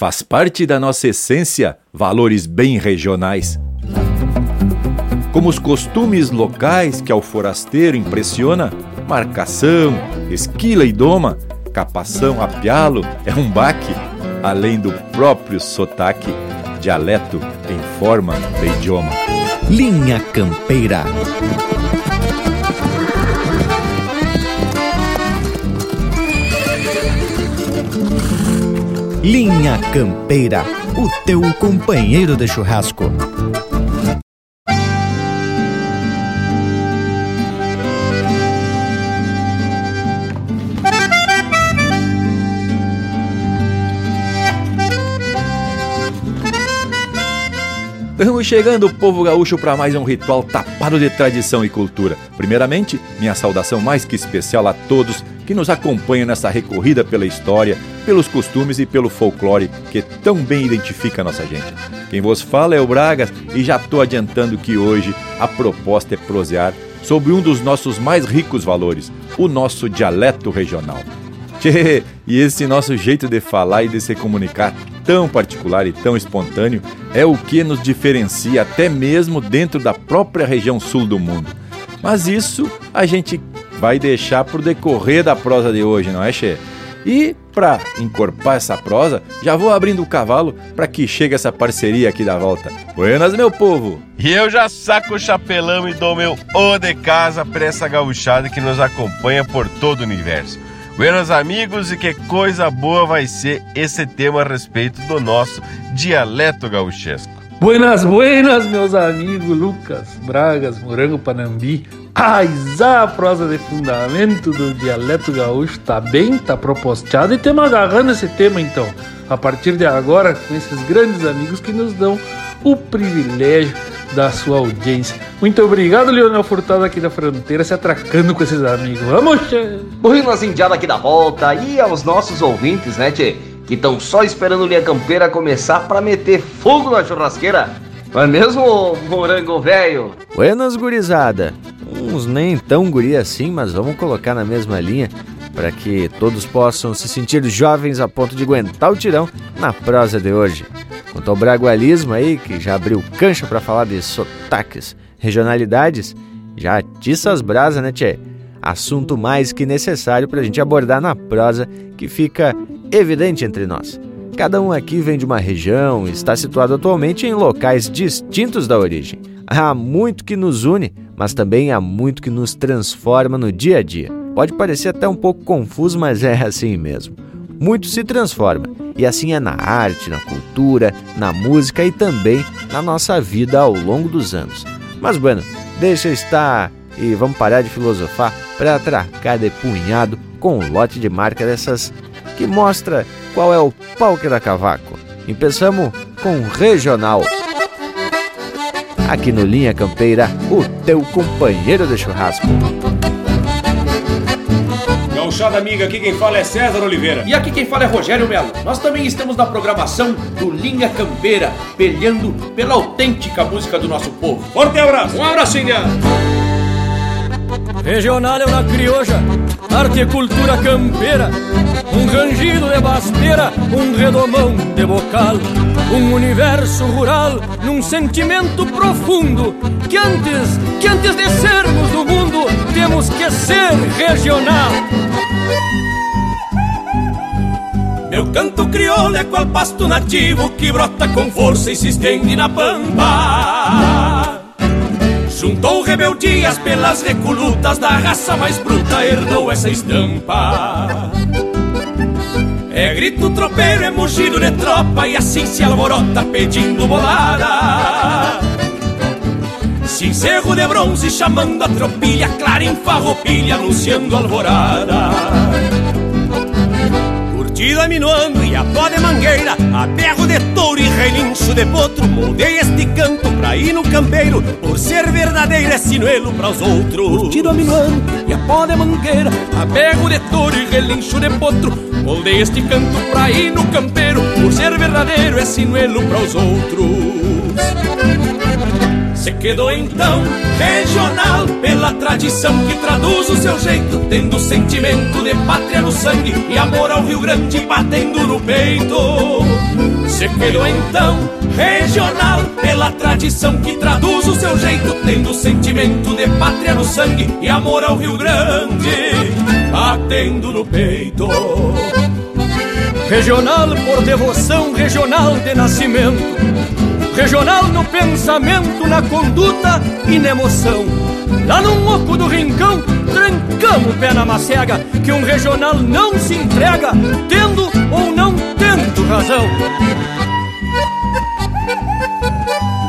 Faz parte da nossa essência valores bem regionais. Como os costumes locais que ao forasteiro impressiona, marcação, esquila e doma, capação a pialo é um baque, além do próprio sotaque, dialeto em forma de idioma. Linha Campeira. Linha Campeira, o teu companheiro de churrasco. Estamos chegando, povo gaúcho, para mais um ritual tapado de tradição e cultura. Primeiramente, minha saudação mais que especial a todos que nos acompanham nessa recorrida pela história, pelos costumes e pelo folclore que tão bem identifica a nossa gente. Quem vos fala é o Bragas e já estou adiantando que hoje a proposta é prosear sobre um dos nossos mais ricos valores, o nosso dialeto regional. Tchê, e esse nosso jeito de falar e de se comunicar tão particular e tão espontâneo é o que nos diferencia até mesmo dentro da própria região sul do mundo. Mas isso a gente vai deixar pro decorrer da prosa de hoje, não é, Che? E para encorpar essa prosa, já vou abrindo o cavalo para que chegue essa parceria aqui da volta. Buenas, meu povo! E eu já saco o chapelão e dou meu o de casa para essa gauchada que nos acompanha por todo o universo. Buenos amigos, e que coisa boa vai ser esse tema a respeito do nosso dialeto gauchesco. Buenas, buenas, meus amigos Lucas, Bragas, Morango, Panambi. Aizá, a prosa de fundamento do dialeto gaúcho tá bem, tá proposteado e temos agarrando esse tema então, a partir de agora, com esses grandes amigos que nos dão o privilégio da sua audiência. Muito obrigado, Leonel Furtado aqui da fronteira, se atracando com esses amigos. Vamos, Tchê! Buenas indiadas aqui da volta e aos nossos ouvintes, né, Tchê? Que estão só esperando Linha Campeira começar para meter fogo na churrasqueira. Não é mesmo, morango velho? Buenas, gurizada. Uns nem tão guri assim, mas vamos colocar na mesma linha para que todos possam se sentir jovens a ponto de aguentar o tirão na prosa de hoje. Quanto ao bragualismo aí, que já abriu cancha para falar de sotaques, regionalidades, já atiça as brasas, né, tchê? Assunto mais que necessário para a gente abordar na prosa que fica evidente entre nós. Cada um aqui vem de uma região e está situado atualmente em locais distintos da origem. Há muito que nos une, mas também há muito que nos transforma no dia a dia. Pode parecer até um pouco confuso, mas é assim mesmo. Muito se transforma e assim é na arte, na cultura, na música e também na nossa vida ao longo dos anos. Mas, bueno, deixa estar e vamos parar de filosofar para atracar de punhado com um lote de marca dessas que mostra qual é o palco da cavaco. Começamos com regional. Aqui no Linha Campeira, o teu companheiro de churrasco. Gauchada amiga, aqui quem fala é César Oliveira. E aqui quem fala é Rogério Melo. Nós também estamos na programação do Linha Campeira, peleando pela autêntica música do nosso povo. Forte abraço! Um abraço, India! Regional é uma crioja, arte e cultura campeira, um rangido de basteira, um redomão de bocal, um universo rural num sentimento profundo que antes, que antes de sermos do mundo, temos que ser regional. Meu canto crioulo é qual pasto nativo que brota com força e se estende na pampa. Juntou rebeldias pelas recolutas da raça mais bruta, herdou essa estampa. É grito tropeiro, é mugido de tropa e assim se alvorota pedindo bolada. Cincerro de bronze chamando a tropilha, clara em farroupilha anunciando alvorada. Curtida minuando e a pó de mangueira, a de touro e relincho de potro, moldei este canto pra ir no campeiro, por ser verdadeiro é sinuelo para os outros. Curtido minuando e a pó de mangueira, a de touro e relincho de potro, moldei este canto pra ir no campeiro, por ser verdadeiro é sinuelo para os outros. Se quedou então regional pela tradição que traduz o seu jeito, tendo sentimento de pátria no sangue e amor ao Rio Grande batendo no peito. Se quedou então regional pela tradição que traduz o seu jeito, tendo sentimento de pátria no sangue e amor ao Rio Grande, batendo no peito. Regional por devoção, regional de nascimento. Regional no pensamento, na conduta e na emoção. Lá no oco do rincão, trancamos o pé na macega, que um regional não se entrega, tendo ou não tendo razão.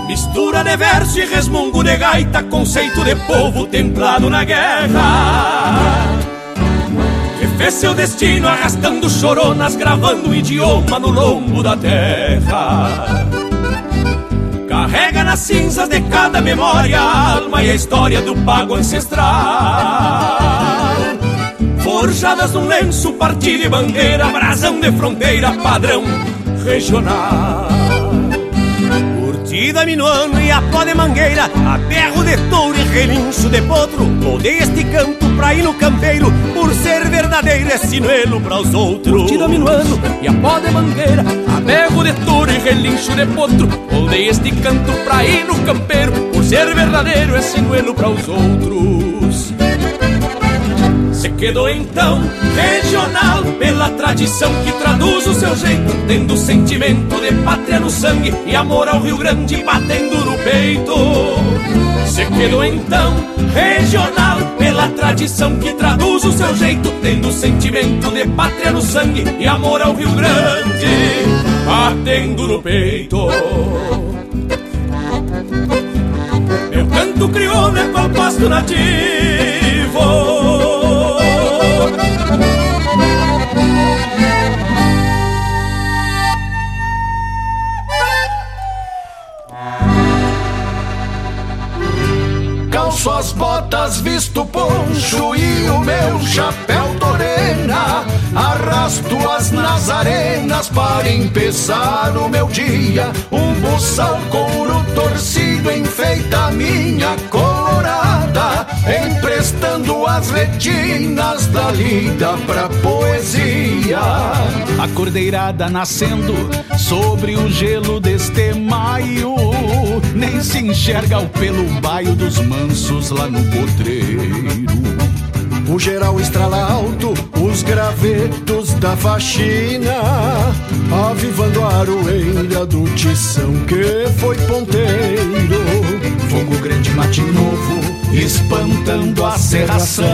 Mistura de verso e resmungo de gaita, conceito de povo templado na guerra. Que fez seu destino arrastando choronas, gravando o idioma no lombo da terra. Carrega nas cinzas de cada memória a alma e a história do pago ancestral. Forjadas num lenço, partilha e bandeira, brasão de fronteira, padrão regional. Curtida minuano e a pó de mangueira, a berro de touro e relincho de potro. Rodei este canto pra ir no campeiro, por ser verdadeiro é sinuelo para os outros. Curtida minuano e a pó de mangueira, a berro de touro e relincho de potro. Rodei este canto pra ir no campeiro, por ser verdadeiro é sinuelo para os outros. Quedou então regional pela tradição que traduz o seu jeito, tendo sentimento de pátria no sangue e amor ao Rio Grande batendo no peito. Se quedou então regional pela tradição que traduz o seu jeito, tendo sentimento de pátria no sangue e amor ao Rio Grande batendo no peito. Meu canto crioulo é qual pasto nativo. Calço as botas, visto poncho e o meu chapéu torena. Arrasto as nazarenas para empeçar o meu dia. Um buçal couro torcido enfeita a minha colorada, emprestando as retinas da lida pra poesia. A cordeirada nascendo sobre o gelo deste maio, nem se enxerga o pelo baio dos mansos lá no potreiro. O geral estrala alto, os gravetos da faxina, avivando a aroeira do tição que foi ponteiro. Fogo grande mate novo, espantando a serração.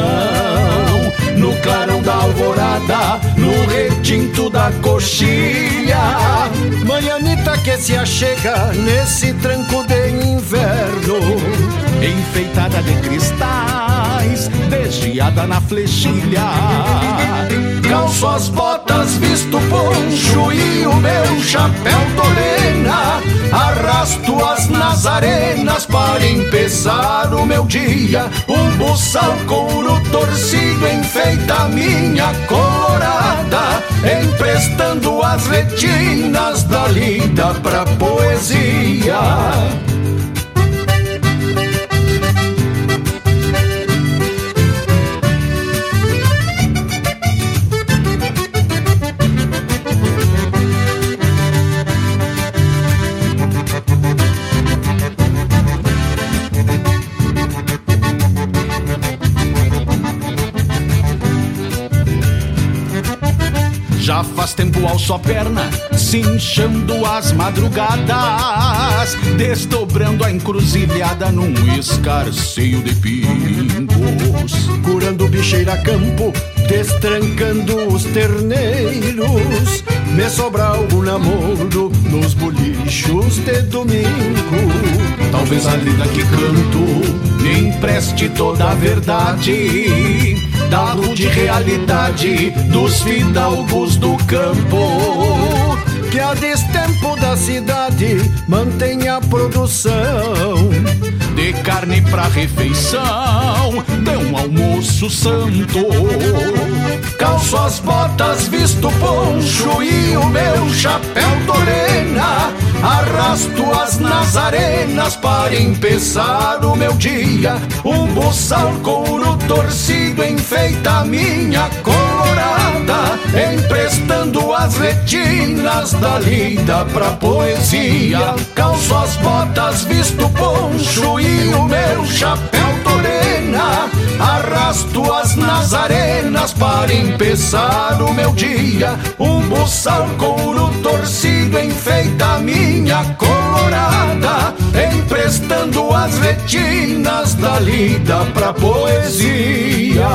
No clarão da alvorada, no retinto coxilha. Manhanita que se achega nesse tranco de inverno. Enfeitada de cristais, desviada na flechilha. Calço as botas, visto poncho e o meu chapéu torena. Arrasto as nazarenas para empeçar o meu dia. Um buçal couro torcido enfeita a minha colorada, emprestando as retinas da lida pra poesia. Tempo ao só perna, cinchando as madrugadas, desdobrando a encruzilhada num escarceio de pingos. Curando bicheira a campo, destrancando os terneiros. Me sobra algum namoro nos bolichos de domingo. Talvez a lida que canto me empreste toda a verdade da rude realidade dos fidalgos do campo. Que a destempo da cidade mantém a produção de carne pra refeição, de um almoço santo. Calço as botas, visto poncho e o meu chapéu torena. Arrasto as nazarenas para empeçar o meu dia. Um buçal couro torcido enfeita a minha colorada, emprestando as retinas da lida pra poesia. Calço as botas, visto poncho e o meu chapéu torena. Arrasto as nazarenas para empezar o meu dia. Um buçal couro torcido enfeita a minha colorada, emprestando as retinas da lida pra poesia.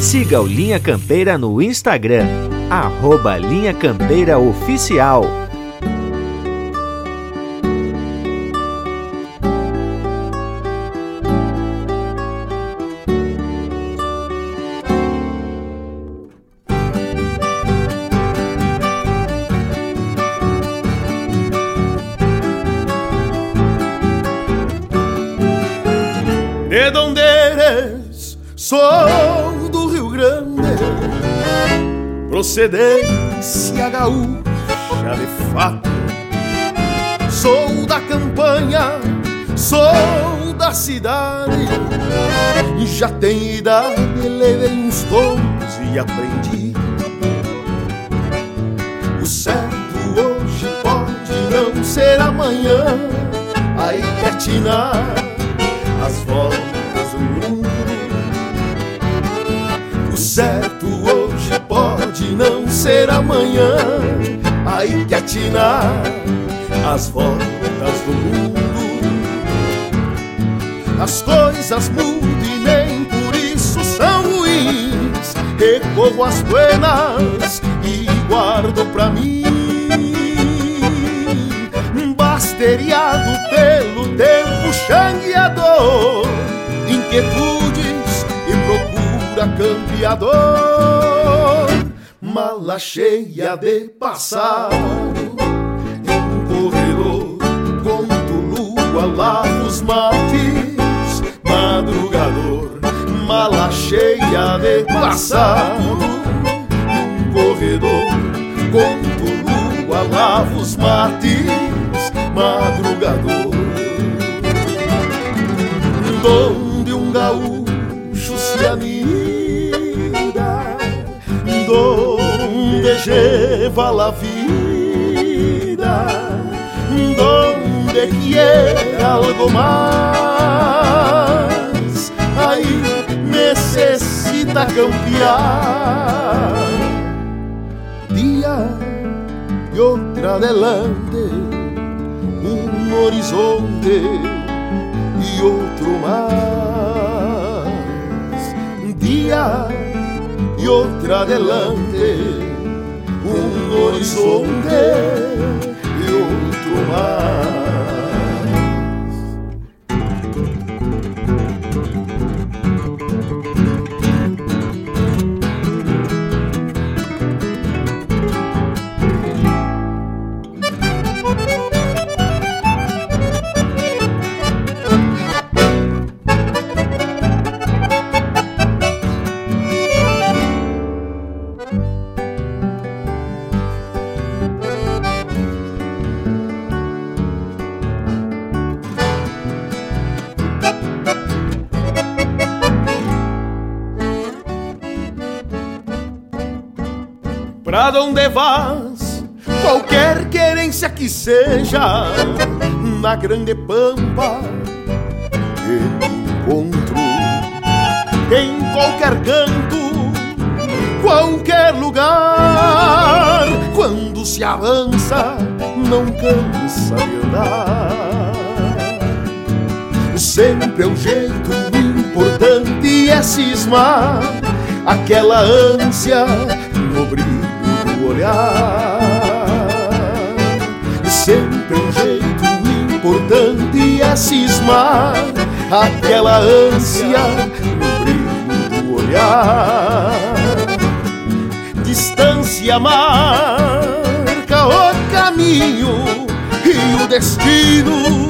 Siga o Linha Campeira no Instagram, arroba Linha Campeira Oficial. De donde eres? Sou Grande, procedência gaúcha de fato. Sou da campanha, sou da cidade, já tenho idade, levei uns tons e aprendi. O certo hoje pode não ser amanhã, aí quer tinar as voltas certo hoje pode não ser amanhã, aí que atinar as voltas do mundo. As coisas mudam e nem por isso são ruins. Recorro às buenas e guardo pra mim. Basteriado pelo tempo xangueador, inquietudes e procura campeador. Mala cheia de passado, um corredor, conto lua, lavo os mates, madrugador. Mala cheia de passado, um corredor, conto lua, lavo os mates madrugador Lleva la vida Donde quiere algo más Ahí necesita cambiar Día y otra adelante un horizonte y otro más. Día y otra adelante, horizonte y otro más. Pra onde vas? Qualquer querência que seja, na grande pampa eu encontro. Em qualquer canto, qualquer lugar, quando se avança, não cansa de andar. Sempre é um jeito importante é cismar aquela ânsia olhar. Sempre um jeito importante é cismar aquela ânsia no brilho do olhar. Distância marca o caminho e o destino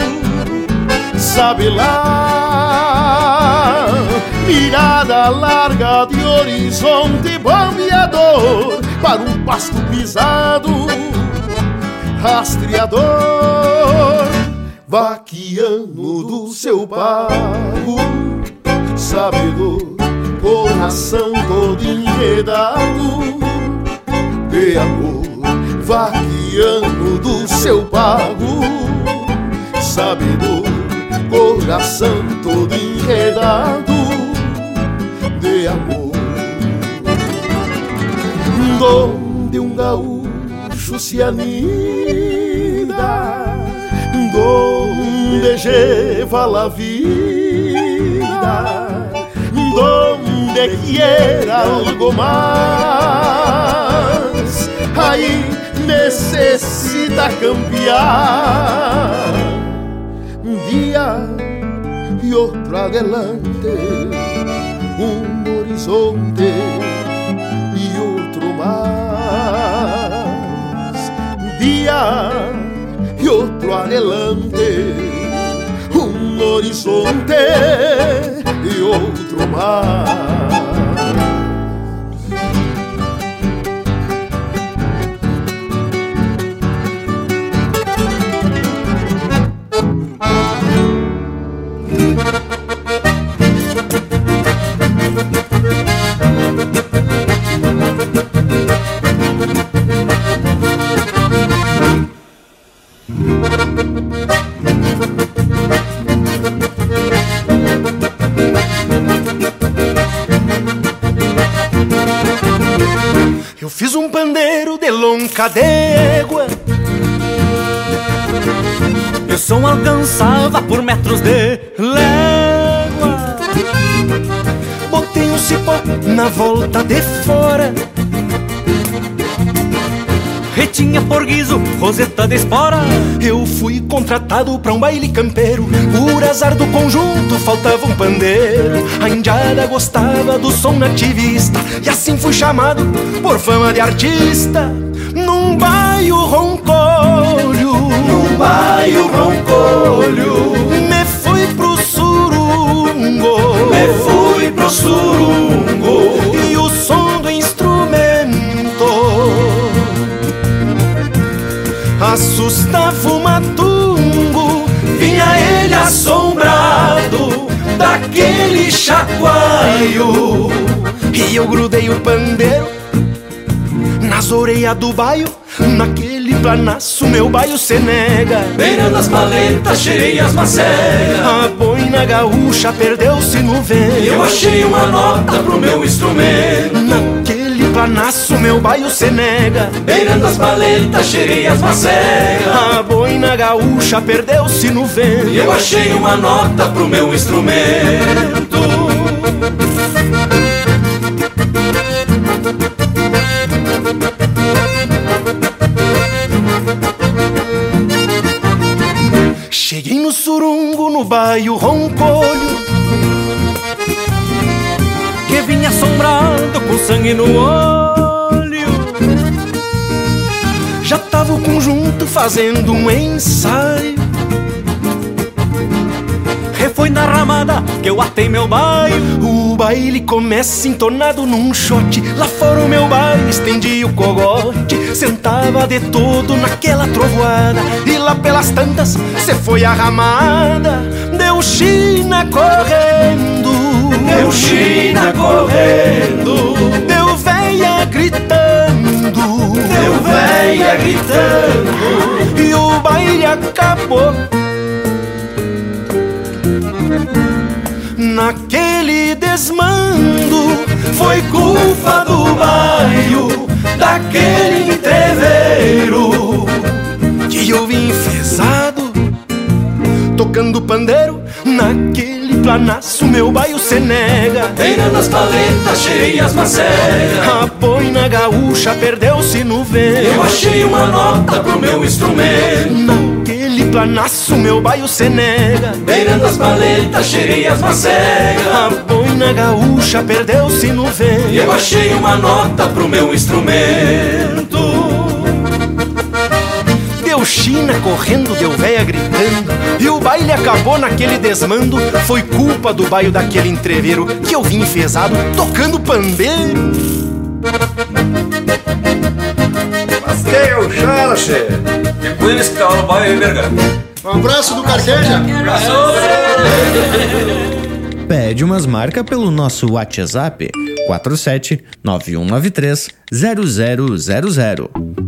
sabe lá. Mirada larga de horizonte bombeador para um pasto pisado rastreador, vaquiano do seu pago, sabedor, coração todo enredado de amor, vaquiano do seu pago, sabedor, coração todo enredado de amor. Donde um gaúcho se anida, donde lleva a vida, donde quiera algo más, aí necessita cambiar. Um dia e outro adelante, um horizonte mais. Dia e outro adelante, um horizonte e outro mais. Volta de fora. Retinha por guiso, roseta de espora. Eu fui contratado pra um baile campeiro. Por azar do conjunto faltava um pandeiro. A indiada gostava do som nativista. E assim fui chamado por fama de artista. Num baio roncolho Num baio roncolho fui pro surungo E o som do instrumento. Assustava o matungo Vinha ele assombrado daquele chacoalho. E eu grudei o pandeiro nas orelhas do baio Naquele planaço meu baio se nega. Beirando as paletas cheias macegas A boina gaúcha perdeu-se no vento Eu achei uma nota pro meu instrumento. Naquele planaço meu baio se nega. Beirando as paletas cheias macegas. A boina gaúcha perdeu-se no vento Eu achei uma nota pro meu instrumento baio roncolho Que vinha assombrado com sangue no olho. Já tava o conjunto fazendo um ensaio. E foi na ramada que eu atei meu baio O baile começa entonado num shot. Lá fora o meu baile estendi o cogote. Sentava de todo naquela trovoada. E lá pelas tantas cê foi a ramada Deu China correndo. Deu China correndo. Deu véia gritando. Deu véia gritando. E o baile acabou. Naquele desmando Foi culpa do baio Daquele entreveiro Que eu vim enfesado Tocando pandeiro Naquele planaço meu baio se nega. Beirando as paletas cheias macegas. A boina gaúcha perdeu-se no vento. Eu achei uma nota pro meu instrumento. Naquele planaço meu baio se nega. Beirando as paletas cheias macegas. A boina gaúcha perdeu-se no vento. Eu achei uma nota pro meu instrumento Deu China correndo, deu véia gritando E o baile acabou naquele desmando Foi culpa do baio daquele entreveiro Que eu vim enfesado tocando pandeiro Mas que gauchada, che! Te cuides que o vai verga. Um abraço do Carqueja. Abraço. Pede umas marcas pelo nosso WhatsApp 47 9193 0000.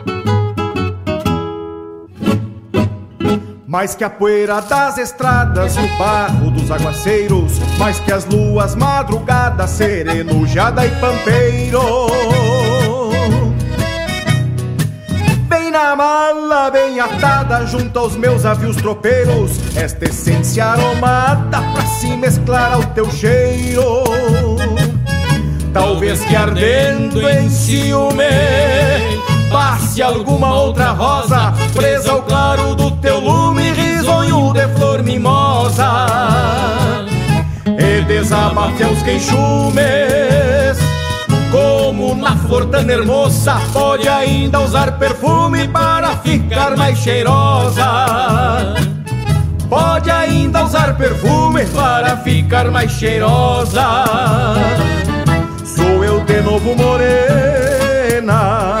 Mais que a poeira das estradas o barro dos aguaceiros, mais que as luas madrugadas, sereno, jada e pampeiro. Bem na mala, bem atada, junto aos meus avios tropeiros, esta essência aromada pra se mesclar ao teu cheiro. Talvez que ardendo em ciúme passe alguma outra rosa presa ao claro do teu lume, risonho de flor mimosa. E desabafe aos queixumes, como na flor tão hermosa, pode ainda usar perfume para ficar mais cheirosa. Pode ainda usar perfume para ficar mais cheirosa. Sou eu de novo morena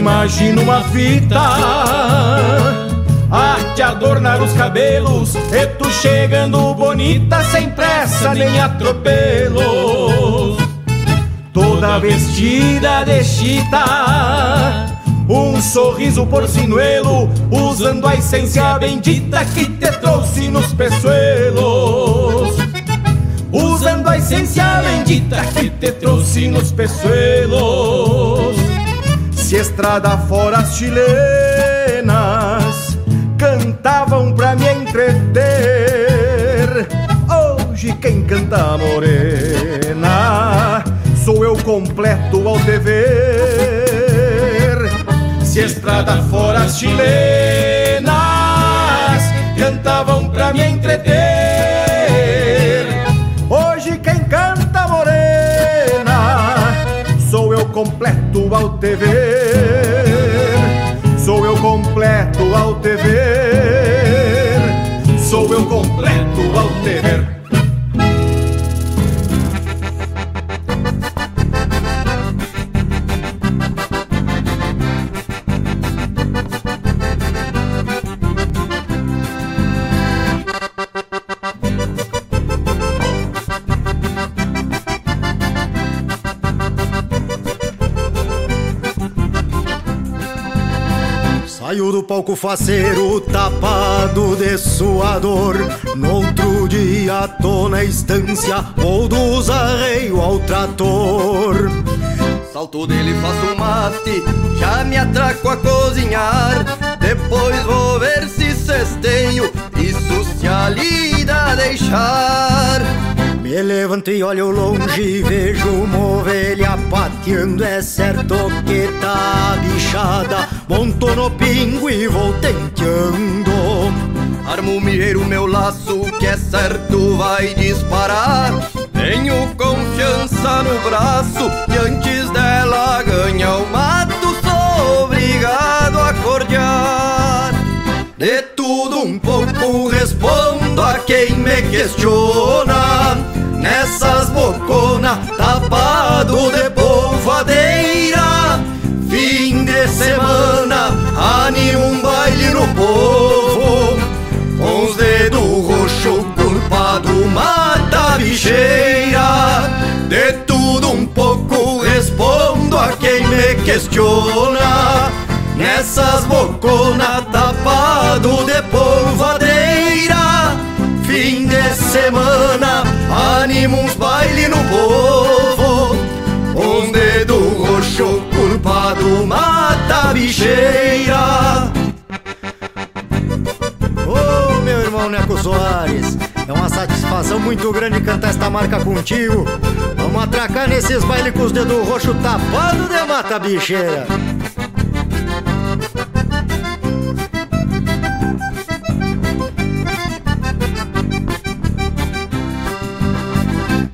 imagino uma fita. A te adornar os cabelos E tu chegando bonita sem pressa nem atropelos. Toda vestida de chita Um sorriso porcinuelo Usando a essência bendita que te trouxe nos peçoelos Usando a essência bendita que te trouxe nos peçoelos se estrada fora as chilenas cantavam pra me entreter. Hoje quem canta morena sou eu completo ao te ver. Se estrada fora as chilenas cantavam pra me entreter. Hoje quem canta morena sou eu completo ao te palco faceiro tapado de suador No outro dia tô na estância ou dos arreio ao trator. Salto dele, faço um mate, já me atraco a cozinhar. Depois vou ver se cesteio, isso se deixar. Me levanto e olho longe e vejo uma ovelha pateando. É certo que tá bichada, monto no pingo e vou tenteando. Armo o milheiro, meu laço, que é certo vai disparar. Tenho confiança no braço e antes dela ganhar o mato. Sou obrigado a cordear De tudo um pouco respondo a quem me questiona questiona Nessas boconas tapado de polvadeira. Fim de semana, anima uns baile no povo. Um dedo roxo culpado mata a bicheira. Ô oh, meu irmão Neco Soares, satisfação muito grande cantar esta marca contigo. Vamos atracar nesses bailes com os dedos roxos tapados de mata bicheira.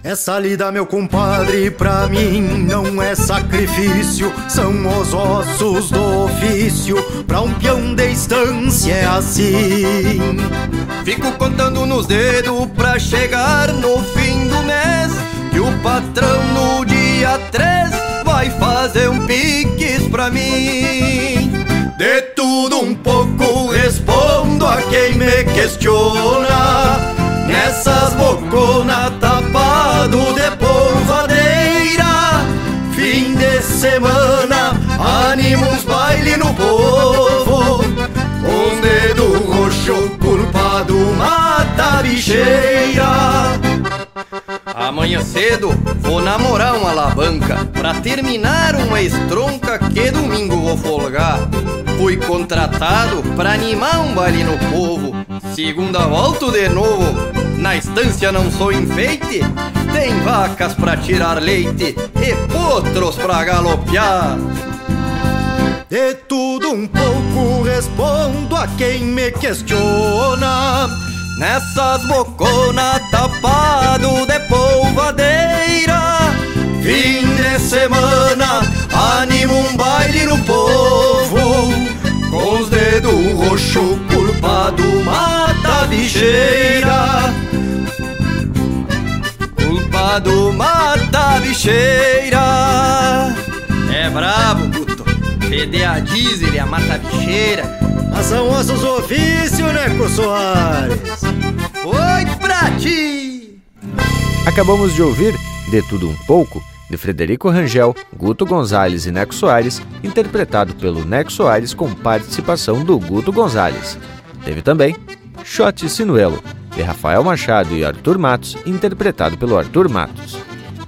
Essa lida, meu compadre, pra mim não é sacrifício, são os ossos do ofício. Pra um peão de estância é assim. Fico contando nos dedos pra chegar no fim do mês. Que o patrão no dia 3 vai fazer um piques pra mim. De tudo um pouco respondo a quem me questiona. Nessas boconas tapado de polvadeira Fim de semana, anima uns baile no povo mata a bicheira Amanhã cedo vou namorar uma alavanca Pra terminar uma estronca que domingo vou folgar. Fui contratado pra animar um baile no povo Segunda volta de novo. Na estância não sou enfeite Tem vacas pra tirar leite E potros pra galopear De tudo um pouco respondo a quem me questiona Nessas boconas tapado de polvadeira Fim de semana, anima um baile no povo Com os dedos roxo culpado mata bicheira. Culpado mata bicheira. É brabo, puto Fede a diesel e a mata bicheira Mas são ossos ofício, Neco Soares Foi pra ti Acabamos de ouvir De Tudo Um Pouco, de Frederico Rangel, Guto Gonzalez e Neco Soares, interpretado pelo Neco Soares com participação do Guto Gonzalez. Teve também Shot Sinuelo, de Rafael Machado e Arthur Matos, interpretado pelo Arthur Matos.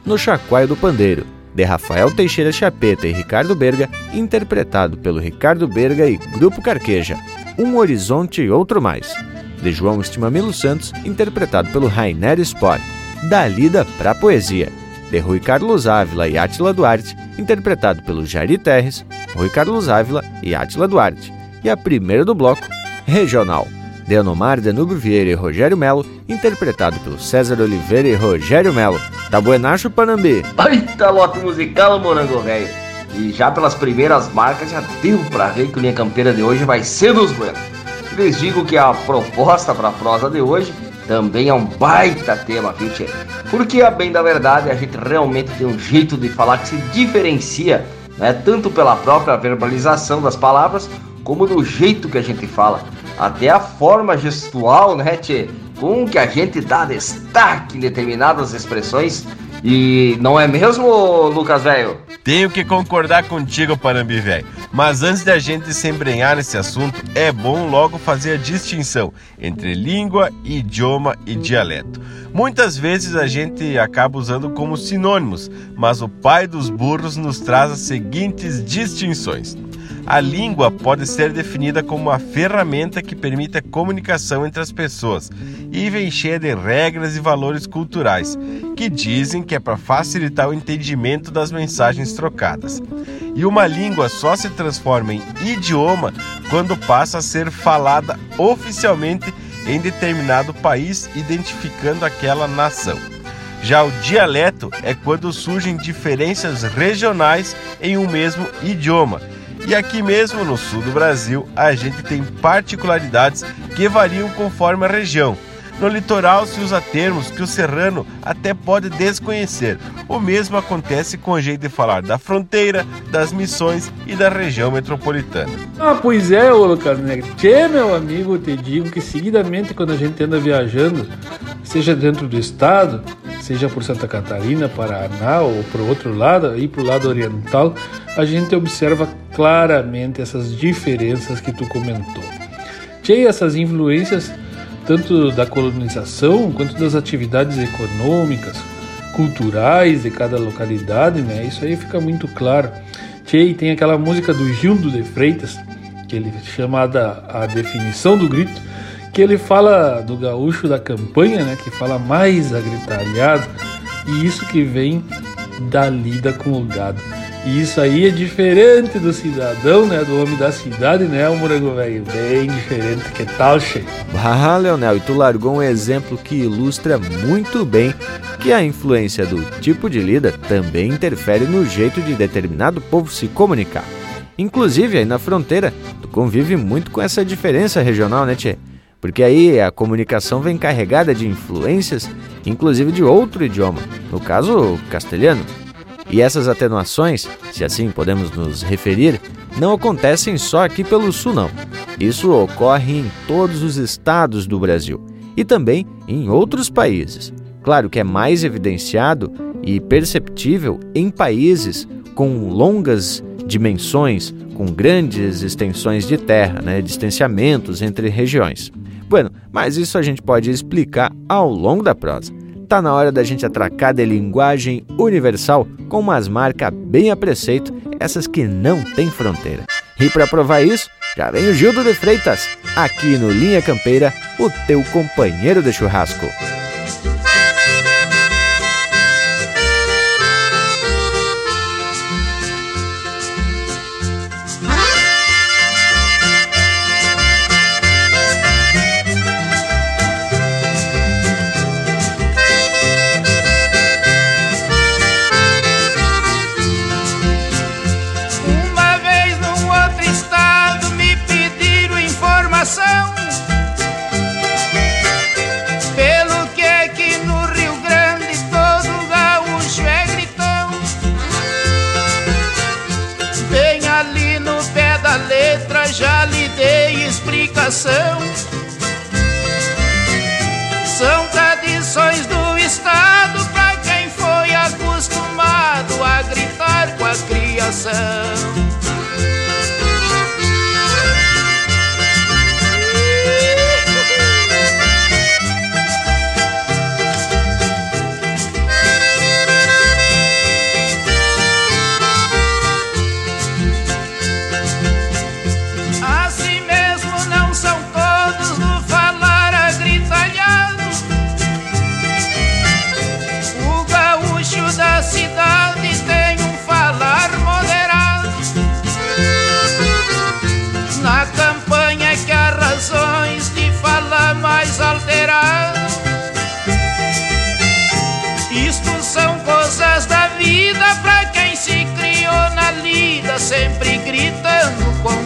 No Chacoalho do Pandeiro, de Rafael Teixeira Chapeta e Ricardo Berga, interpretado pelo Ricardo Berga e Grupo Carqueja. Um Horizonte e Outro Mais, de João Estimamilo Santos, interpretado pelo Rainer Sport. Da Lida pra Poesia, de Rui Carlos Ávila e Átila Duarte, interpretado pelo Jairi Terres, Rui Carlos Ávila e Átila Duarte. E a primeira do bloco, Regional, de Anomar Danúbio Vieira e Rogério Melo, interpretado pelo César Oliveira e Rogério Melo. Tá buenacho, Panambi? Baita lote musical, morango velho. E já pelas primeiras marcas já deu pra ver que o Linha Campeira de hoje vai ser dos buenos. Lhes digo que a proposta pra prosa de hoje também é um baita tema, viu, tchê? Porque, a bem da verdade, a gente realmente tem um jeito de falar que se diferencia, né? Tanto pela própria verbalização das palavras, como do jeito que a gente fala. Até a forma gestual, né, tchê? Com que a gente dá destaque em determinadas expressões. E não é mesmo, Lucas velho? Tenho que concordar contigo, Parambi velho. Mas antes da gente se embrenhar nesse assunto, é bom logo fazer a distinção entre língua, idioma e dialeto. Muitas vezes a gente acaba usando como sinônimos, mas o pai dos burros nos traz as seguintes distinções. A língua pode ser definida como uma ferramenta que permite a comunicação entre as pessoas e vem cheia de regras e valores culturais, que dizem que é para facilitar o entendimento das mensagens trocadas. E uma língua só se transforma em idioma quando passa a ser falada oficialmente em determinado país, identificando aquela nação. Já o dialeto é quando surgem diferenças regionais em um mesmo idioma e aqui mesmo no sul do Brasil, a gente tem particularidades que variam conforme a região. No litoral se usa termos que o serrano até pode desconhecer. O mesmo acontece com o jeito de falar da fronteira, das missões e da região metropolitana. Ah, pois é, ô Lucas. Tchê, meu amigo, te digo que seguidamente quando a gente anda viajando, seja dentro do estado, seja por Santa Catarina, Paraná ou para o outro lado, aí para o lado oriental, a gente observa claramente essas diferenças que tu comentou. Tchê, essas influências tanto da colonização quanto das atividades econômicas, culturais de cada localidade, né? Isso aí fica muito claro. Tchê, tem aquela música do Gildo de Freitas, que ele chamada a definição do grito, que ele fala do gaúcho da campanha, né? Que fala mais agritalhado, e isso que vem da lida com o gado. E isso aí é diferente do cidadão, né? Do homem da cidade, né, o morango velho? Bem diferente, que tal, che? Ah, Leonel, e tu largou um exemplo que ilustra muito bem que a influência do tipo de lida também interfere no jeito de determinado povo se comunicar. Inclusive, aí na fronteira, tu convive muito com essa diferença regional, né, Tchê? Porque aí a comunicação vem carregada de influências, inclusive de outro idioma, no caso, castelhano. E essas atenuações, se assim podemos nos referir, não acontecem só aqui pelo Sul, não. Isso ocorre em todos os estados do Brasil e também em outros países. Claro que é mais evidenciado e perceptível em países com longas dimensões, com grandes extensões de terra, né, distanciamentos entre regiões. Bueno, mas isso a gente pode explicar ao longo da prosa tá na hora da gente atracar de linguagem universal com umas marcas bem a preceito, essas que não tem fronteira. E para provar isso, já vem o Gildo de Freitas, aqui no Linha Campeira, o teu companheiro de churrasco.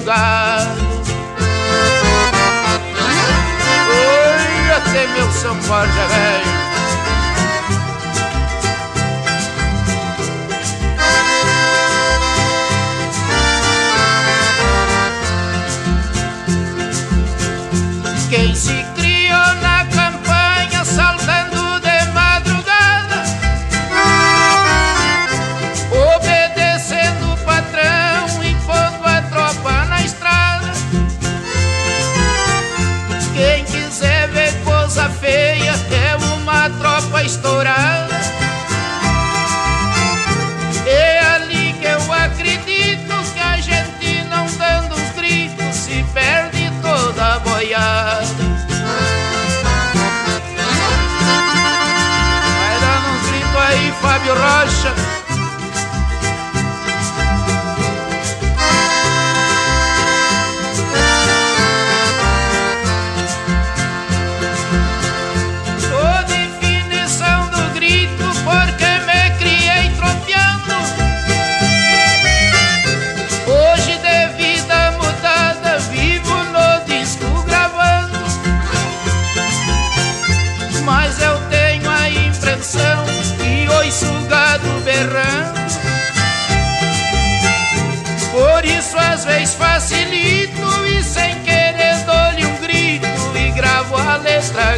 Gado. Oi, até meu São Borja velho.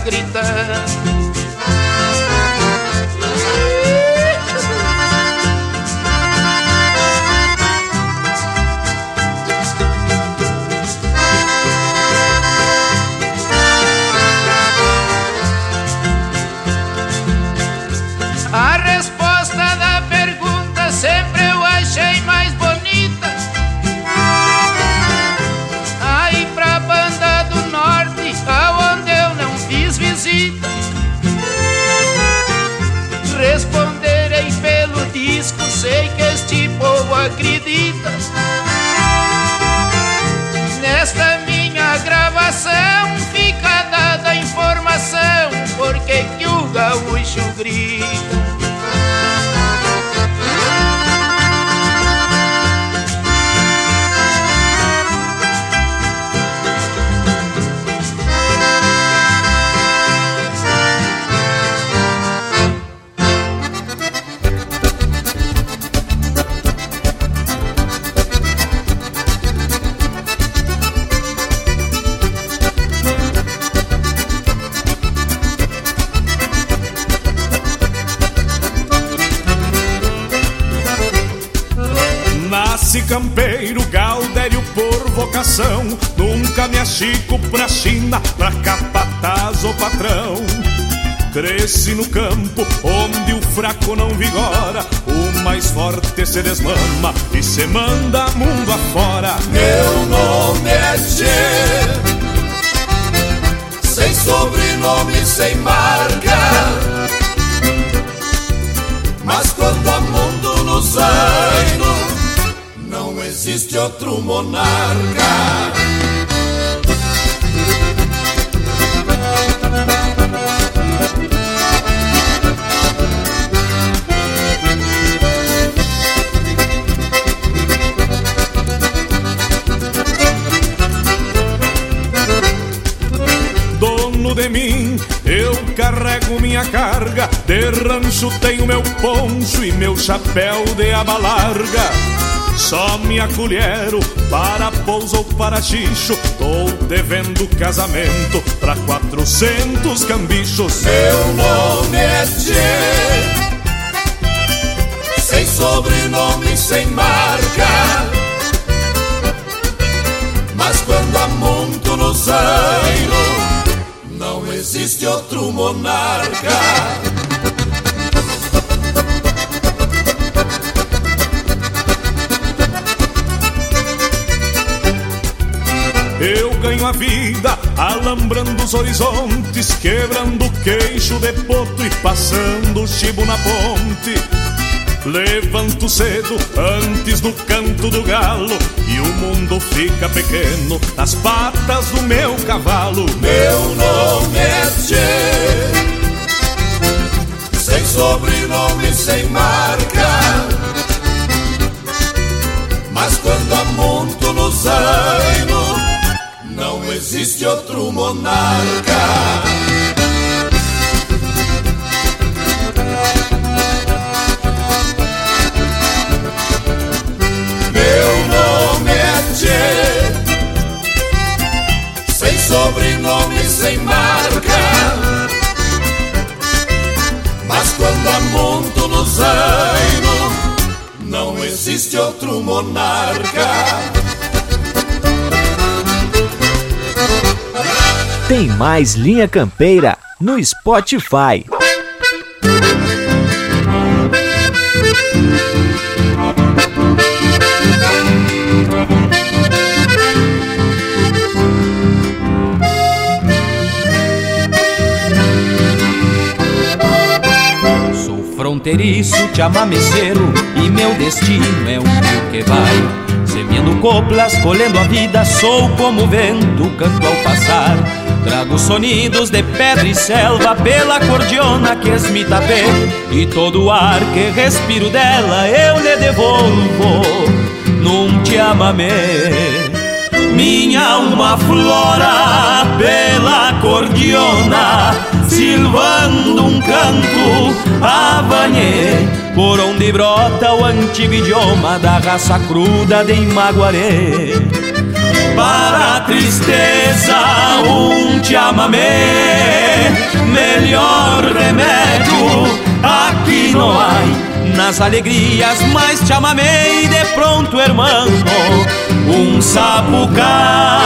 Gritando Nesta minha gravação fica dada a informação, porque que o gaúcho grita. Achico pra China, pra capataz ou patrão. Cresci no campo, onde o fraco não vigora. O mais forte se desmama e se manda mundo afora. Meu nome é Tchê, sem sobrenome, sem marca. Mas quando há mundo nos anos, não existe outro monarca. Carrego minha carga. De rancho tenho meu poncho e meu chapéu de aba larga. Só me acolhero para pouso ou para xixo. Tô devendo casamento pra quatrocentos cambichos. Nome é Tchê, sem sobrenome, sem marca. Mas quando nos anos, não outro monarca. Eu ganho a vida alambrando os horizontes, quebrando o queixo de potro e passando o chibo na ponte. Levanto cedo antes do canto do galo e o mundo fica pequeno nas patas do meu cavalo. Meu nome é Tchê, sem sobrenome, sem marca. Mas quando muito nos anos, não existe outro monarca. Sobrenome, sem marca. Mas quando muito nos anos, não existe outro monarca. Tem mais Linha Campeira no Spotify. Fronteiriço, chamameceiro E meu destino é um que vai Semeando coplas, colhendo a vida. Sou como o vento, canto ao passar. Trago sonidos de pedra e selva Pela cordiona que esmita bem E todo o ar que respiro dela Eu lhe devolvo. Num chamamé minha alma flora pela cordiona, silvando um canto avanhê, por onde brota o antigo idioma da raça cruda de Imaguaré. Para a tristeza, um chamamé, melhor remédio aqui não há. Nas alegrias mais chamamé e de pronto, hermano, um sapucar.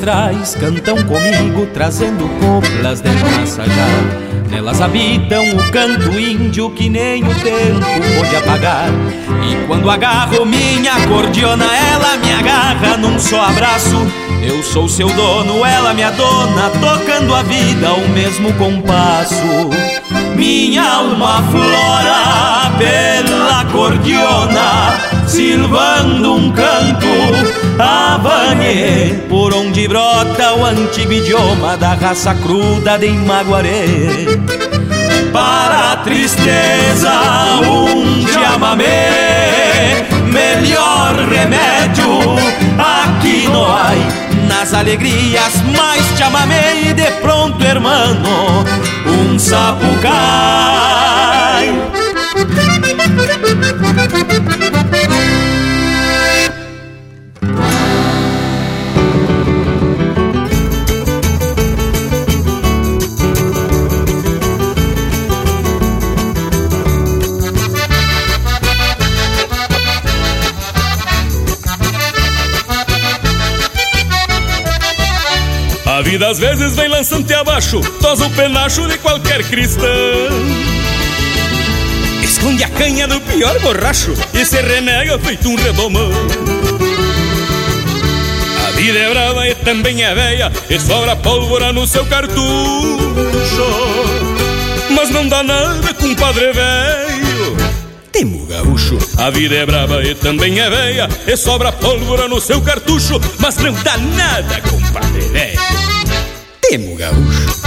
Ancestrais cantam comigo, trazendo coplas de massajar. Nelas habitam o canto índio que nem o tempo pode apagar. E quando agarro minha acordeona, ela me agarra num só abraço. Eu sou seu dono, ela minha dona, tocando a vida ao mesmo compasso. Minha alma flora pela acordeona, silvando um canto Avanhe, por onde brota o antigo idioma da raça cruda de Imaguaré. Para a tristeza, um chamamé, melhor remédio aqui não há. Nas alegrias, mais chamamé e de pronto, hermano, um sapo vida às vezes vem lançando-te abaixo, tosa o penacho de qualquer cristão. Esconde a canha do pior borracho e se renega feito um redomão. A vida é brava e também é velha e sobra pólvora no seu cartucho. Mas não dá nada, compadre velho. Temo gaúcho, a vida é brava e também é velha E sobra pólvora no seu cartucho Mas não dá nada, compadre velho Gaúcho.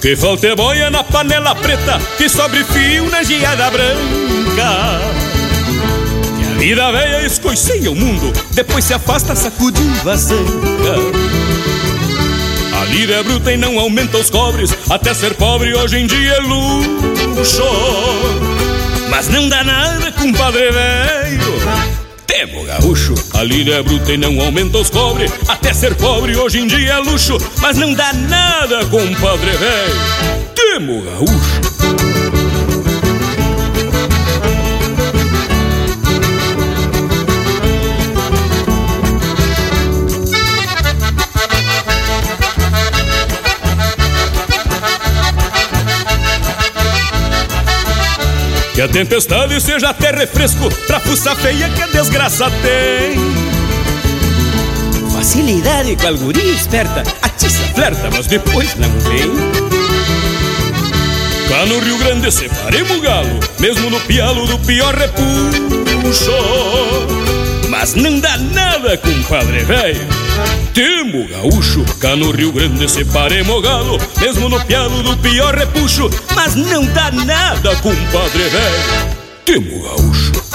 Que falta é boia na panela preta Que sobre fio na geada branca. Que a vida velha escoiceia o mundo Depois se afasta sacudindo a zanca A lira é bruta e não aumenta os cobres. Até ser pobre hoje em dia é luxo. Mas não dá nada, compadre velho. Temo gaúcho, a lira é bruta e não aumenta os cobre Até ser pobre hoje em dia é luxo. Mas não dá nada, compadre velho. Temo gaúcho Que a tempestade seja até refresco Pra fuça feia que a desgraça tem. Facilidade com a guria esperta Atiça, flerta, mas depois não vem. Cá no Rio Grande separemos o galo Mesmo no pialo do pior repuxo. Mas não dá nada, compadre velho Temo gaúcho, cá no Rio Grande separemos galo Mesmo no pialo do pior repuxo Mas não dá nada, compadre velho. Temo gaúcho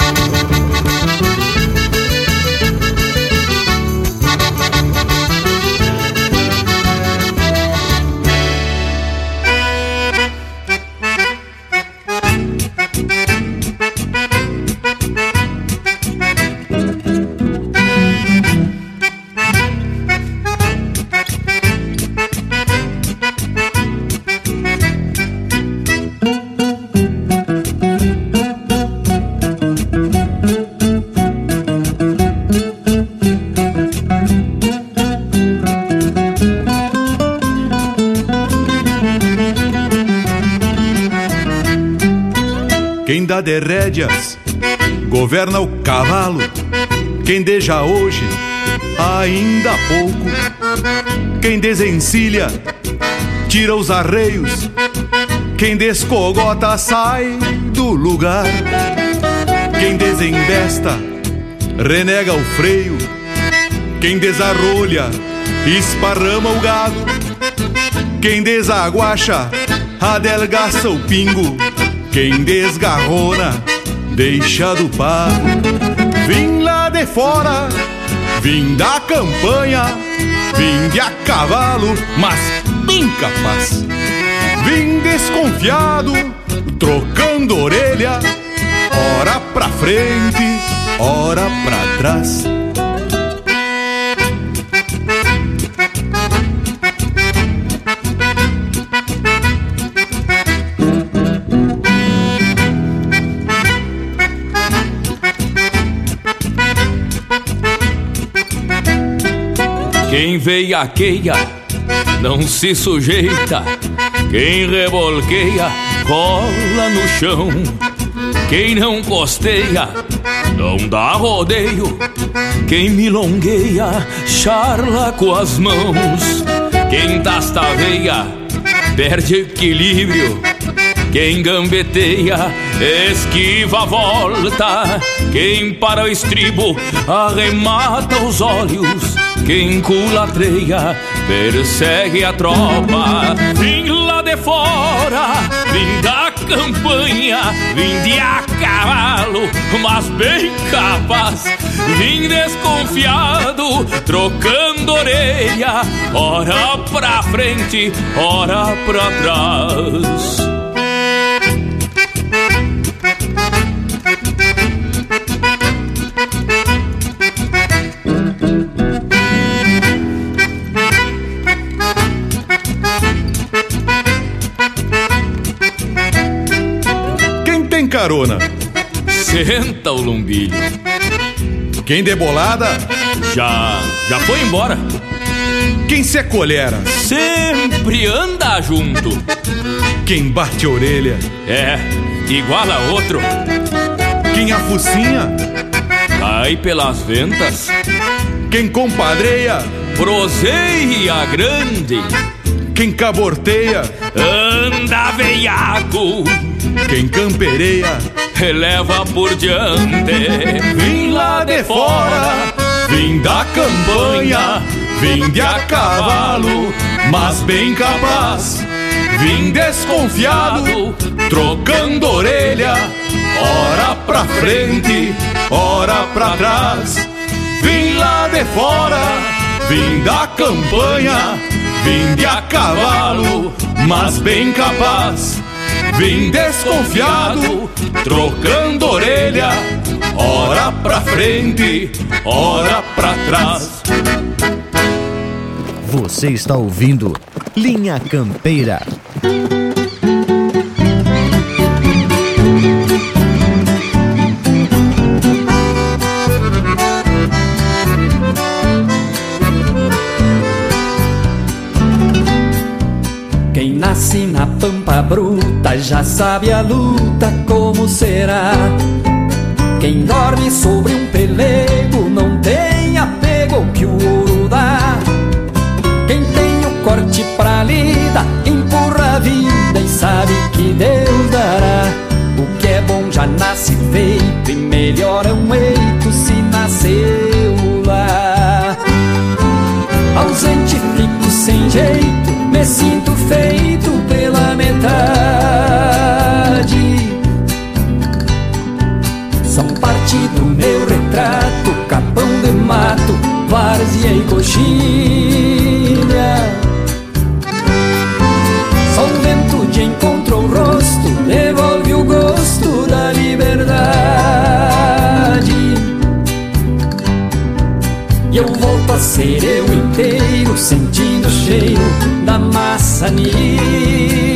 rédeas governa o cavalo. Quem deja hoje, ainda há pouco. Quem desencilha, tira os arreios. Quem descogota, sai do lugar. Quem desembesta, renega o freio. Quem desarrolha, esparrama o gado. Quem desaguacha, adelgaça o pingo. Quem desgarrona, deixa do pago. Vim lá de fora, vim da campanha, vim de a cavalo, mas bem capaz. Vim desconfiado, trocando orelha, ora pra frente, ora pra trás. Quem veiaqueia não se sujeita, quem rebolqueia rola no chão. Quem não costeia não dá rodeio, quem milongueia charla com as mãos. Quem tasta veia perde equilíbrio. Quem gambeteia, esquiva a volta. Quem para o estribo, arremata os olhos. Quem culatreia, persegue a tropa. Vim lá de fora, vim da campanha, vim de a cavalo, mas bem capaz. Vim desconfiado, trocando orelha, ora pra frente, ora pra trás. Carona? Senta o lumbilho. Quem debolada? Já, já foi embora. Quem se acolhera? Sempre anda junto. Quem bate a orelha? É, igual a outro. Quem afocinha? Cai pelas ventas. Quem compadreia? Proseia grande. Quem caborteia? Anda veiaco. Quem campereia? Releva por diante. Vim lá de fora, vim da campanha, vim de a cavalo, mas bem capaz. Vim desconfiado, trocando orelha, ora pra frente, ora pra trás. Vim lá de fora, vim da campanha, vim de a cavalo, mas bem capaz. Vim desconfiado, trocando orelha, ora pra frente, ora pra trás. Você está ouvindo Linha Campeira. Quem nasce na pampa bruta já sabe a luta como será. Quem dorme sobre um pelego não tem apego que o ouro dá. Quem tem o corte pra lida empurra a vida e sabe que Deus dará. O que é bom já nasce feito e melhor é um eito se nasceu lá. Ausente fico sem jeito, me sinto feito várzea e coxilha. Só o vento de encontro o rosto, devolve o gosto da liberdade. E eu volto a ser eu inteiro, sentindo o cheiro da maçanilha.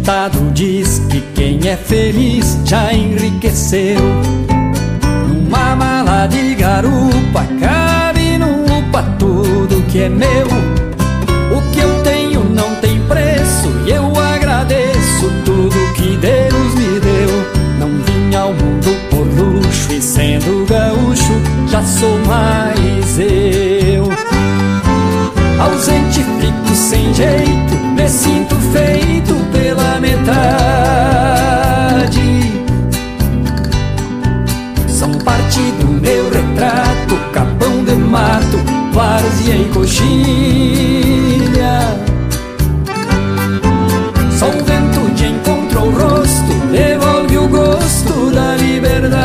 Ditado diz que quem é feliz já enriqueceu. Numa mala de garupa cabe no upa tudo que é meu. O que eu tenho não tem preço e eu agradeço tudo que Deus me deu. Não vim ao mundo por luxo e sendo gaúcho já sou mais eu. Ausente fico sem jeito, me sinto feito várzea e coxilha. Só o vento de encontro o rosto, devolve o gosto da liberdade.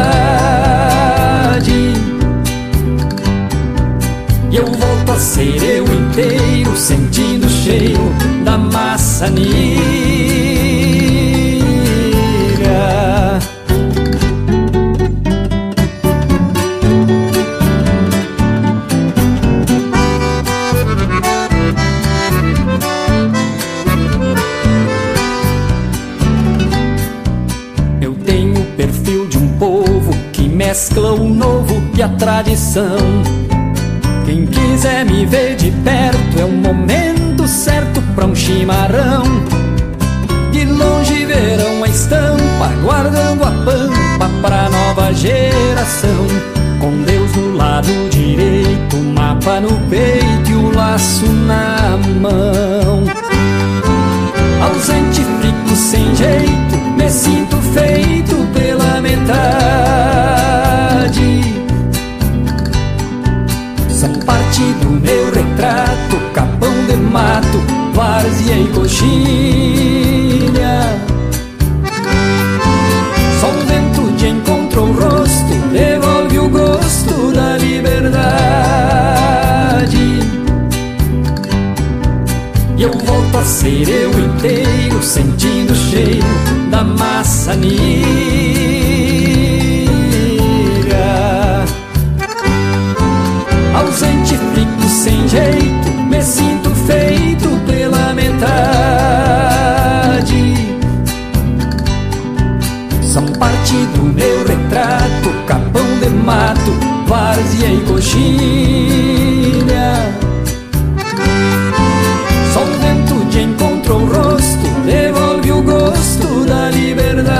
E eu volto a ser eu inteiro, sentindo o cheiro da maçanilha. Tradição. Quem quiser me ver de perto é o momento certo pra um chimarrão. De longe verão a estampa, guardando a pampa pra nova geração. Com Deus no lado direito, mapa no peito e o laço na mão. Ausente, fico sem jeito, me sinto feito mato, várzea e coxilha. Só o vento de encontrou o rosto, devolve o gosto da liberdade. E eu volto a ser eu inteiro, sentindo o cheiro da maçanilha. Coxilha. Só o vento de encontrou o rosto, devolve o gosto da liberdade.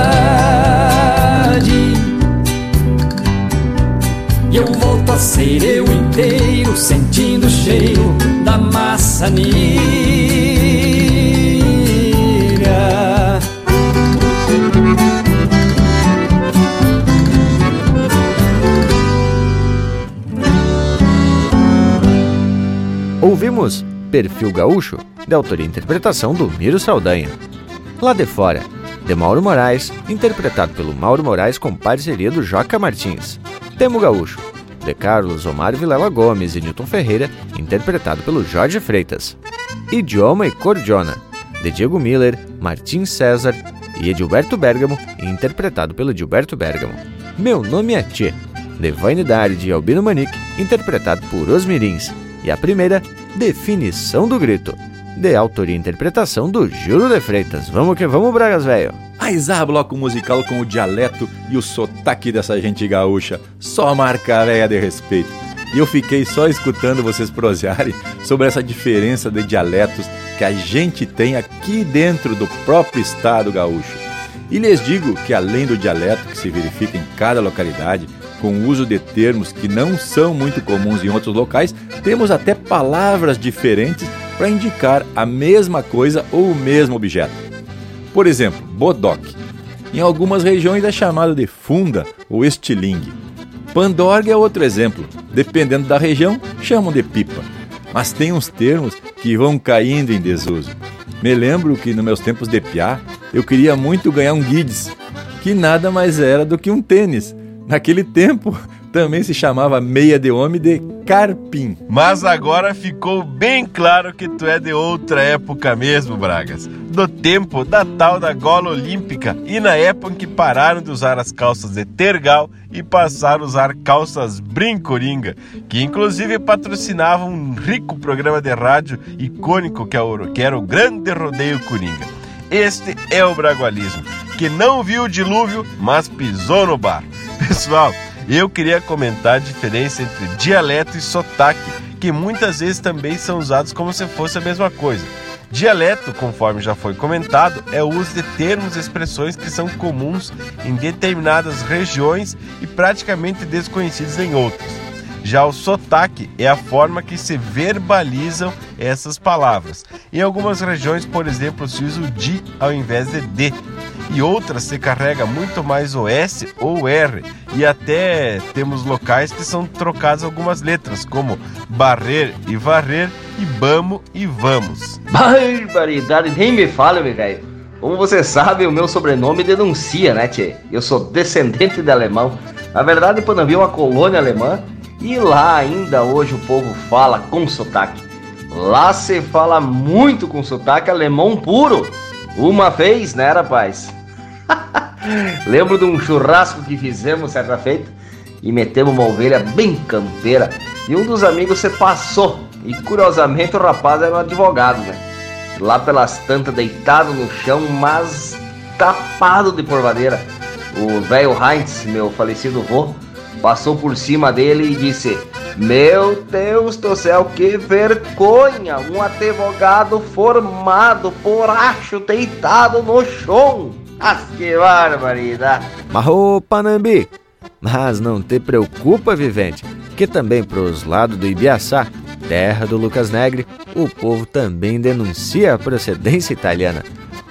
E eu volto a ser eu inteiro, sentindo o cheiro da maçanilha. Perfil Gaúcho, de autoria e interpretação do Miro Saldanha. Lá de Fora, de Mauro Moraes, interpretado pelo Mauro Moraes com parceria do Joca Martins. Temo Gaúcho, de Carlos Omar Vilela Gomes e Newton Ferreira, interpretado pelo Jorge Freitas. Idioma e Cordiona, de Diego Miller, Martins César e Edilberto Bergamo, interpretado pelo Edilberto Bergamo. Meu nome é Tchê, de Vanidade e Albino Manique, interpretado por Os Mirins. E a primeira, Definição do Grito, de autoria e interpretação do Júlio de Freitas. Vamos que vamos, Bragas, velho! Aizar bloco musical com o dialeto e o sotaque dessa gente gaúcha, só marca véia de respeito. E eu fiquei só escutando vocês prosearem sobre essa diferença de dialetos que a gente tem aqui dentro do próprio estado gaúcho. E lhes digo que além do dialeto que se verifica em cada localidade, com o uso de termos que não são muito comuns em outros locais, temos até palavras diferentes para indicar a mesma coisa ou o mesmo objeto. Por exemplo, bodoque. Em algumas regiões é chamado de funda ou estilingue. Pandorga é outro exemplo. Dependendo da região, chamam de pipa. Mas tem uns termos que vão caindo em desuso. Me lembro que nos meus tempos de piá, eu queria muito ganhar um guides, que nada mais era do que um tênis. Naquele tempo, também se chamava meia de homem de carpim. Mas agora ficou bem claro que tu é de outra época mesmo, Bragas. Do tempo da tal da gola olímpica e na época em que pararam de usar as calças de tergal e passaram a usar calças brincoringa, que inclusive patrocinavam um rico programa de rádio icônico que era o Grande Rodeio Coringa. Este é o bragualismo, que não viu o dilúvio, mas pisou no bar. Pessoal, eu queria comentar a diferença entre dialeto e sotaque, que muitas vezes também são usados como se fosse a mesma coisa. Dialeto, conforme já foi comentado, é o uso de termos e expressões que são comuns em determinadas regiões e praticamente desconhecidos em outras. Já o sotaque é a forma que se verbalizam essas palavras. Em algumas regiões, por exemplo, se usa o di ao invés de de, e outras se carrega muito mais o S ou R, e até temos locais que são trocadas algumas letras, como barrer e varrer, e bamo e vamos. Barbaridade, nem me fala, meu velho. Como você sabe, o meu sobrenome denuncia, né, tchê? Eu sou descendente de alemão. Na verdade, Panambi é uma colônia alemã e lá ainda hoje o povo fala com sotaque. Lá se fala muito com sotaque alemão puro. Uma vez, né, rapaz? Lembro de um churrasco que fizemos certa feita e metemos uma ovelha bem campeira e um dos amigos se passou. E curiosamente o rapaz era um advogado, né? Lá pelas tantas, deitado no chão, mas tapado de porvadeira. O velho Heinz, meu falecido vô, passou por cima dele e disse: Meu Deus do céu, que vergonha! Um advogado formado, poracho, deitado no chão! Ah, que barbaridade! Mas ô Panambi, mas não te preocupa, vivente, que também pros lados do Ibiaçá, terra do Lucas Negre, o povo também denuncia a procedência italiana,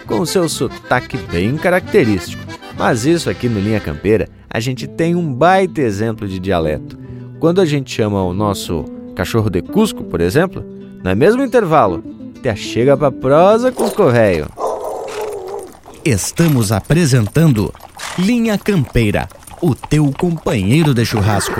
com seu sotaque bem característico. Mas isso aqui no Linha Campeira, a gente tem um baita exemplo de dialeto. Quando a gente chama o nosso cachorro de Cusco, por exemplo, no mesmo intervalo, te chega pra prosa Cusco Velho. Estamos apresentando Linha Campeira, o teu companheiro de churrasco.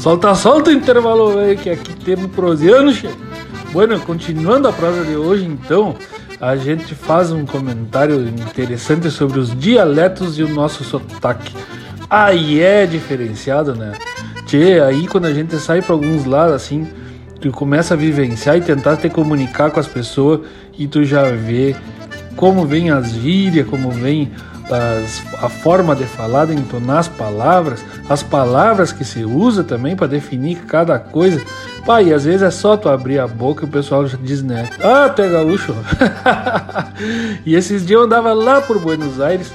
Solta, solta o intervalo aí que aqui temos prosiano, che. Bueno, continuando a prosa de hoje, então, a gente faz um comentário interessante sobre os dialetos e o nosso sotaque. Aí é diferenciado, né? Tchê, aí quando a gente sai para alguns lados assim, tu começa a vivenciar e tentar te comunicar com as pessoas e tu já vê como vem as gírias, como vem as, a forma de falar, de entonar as palavras, as palavras que se usa também para definir cada coisa. Pai, às vezes é só tu abrir a boca e o pessoal já diz, né? Ah, tu é gaúcho. e esses dias eu andava lá por Buenos Aires,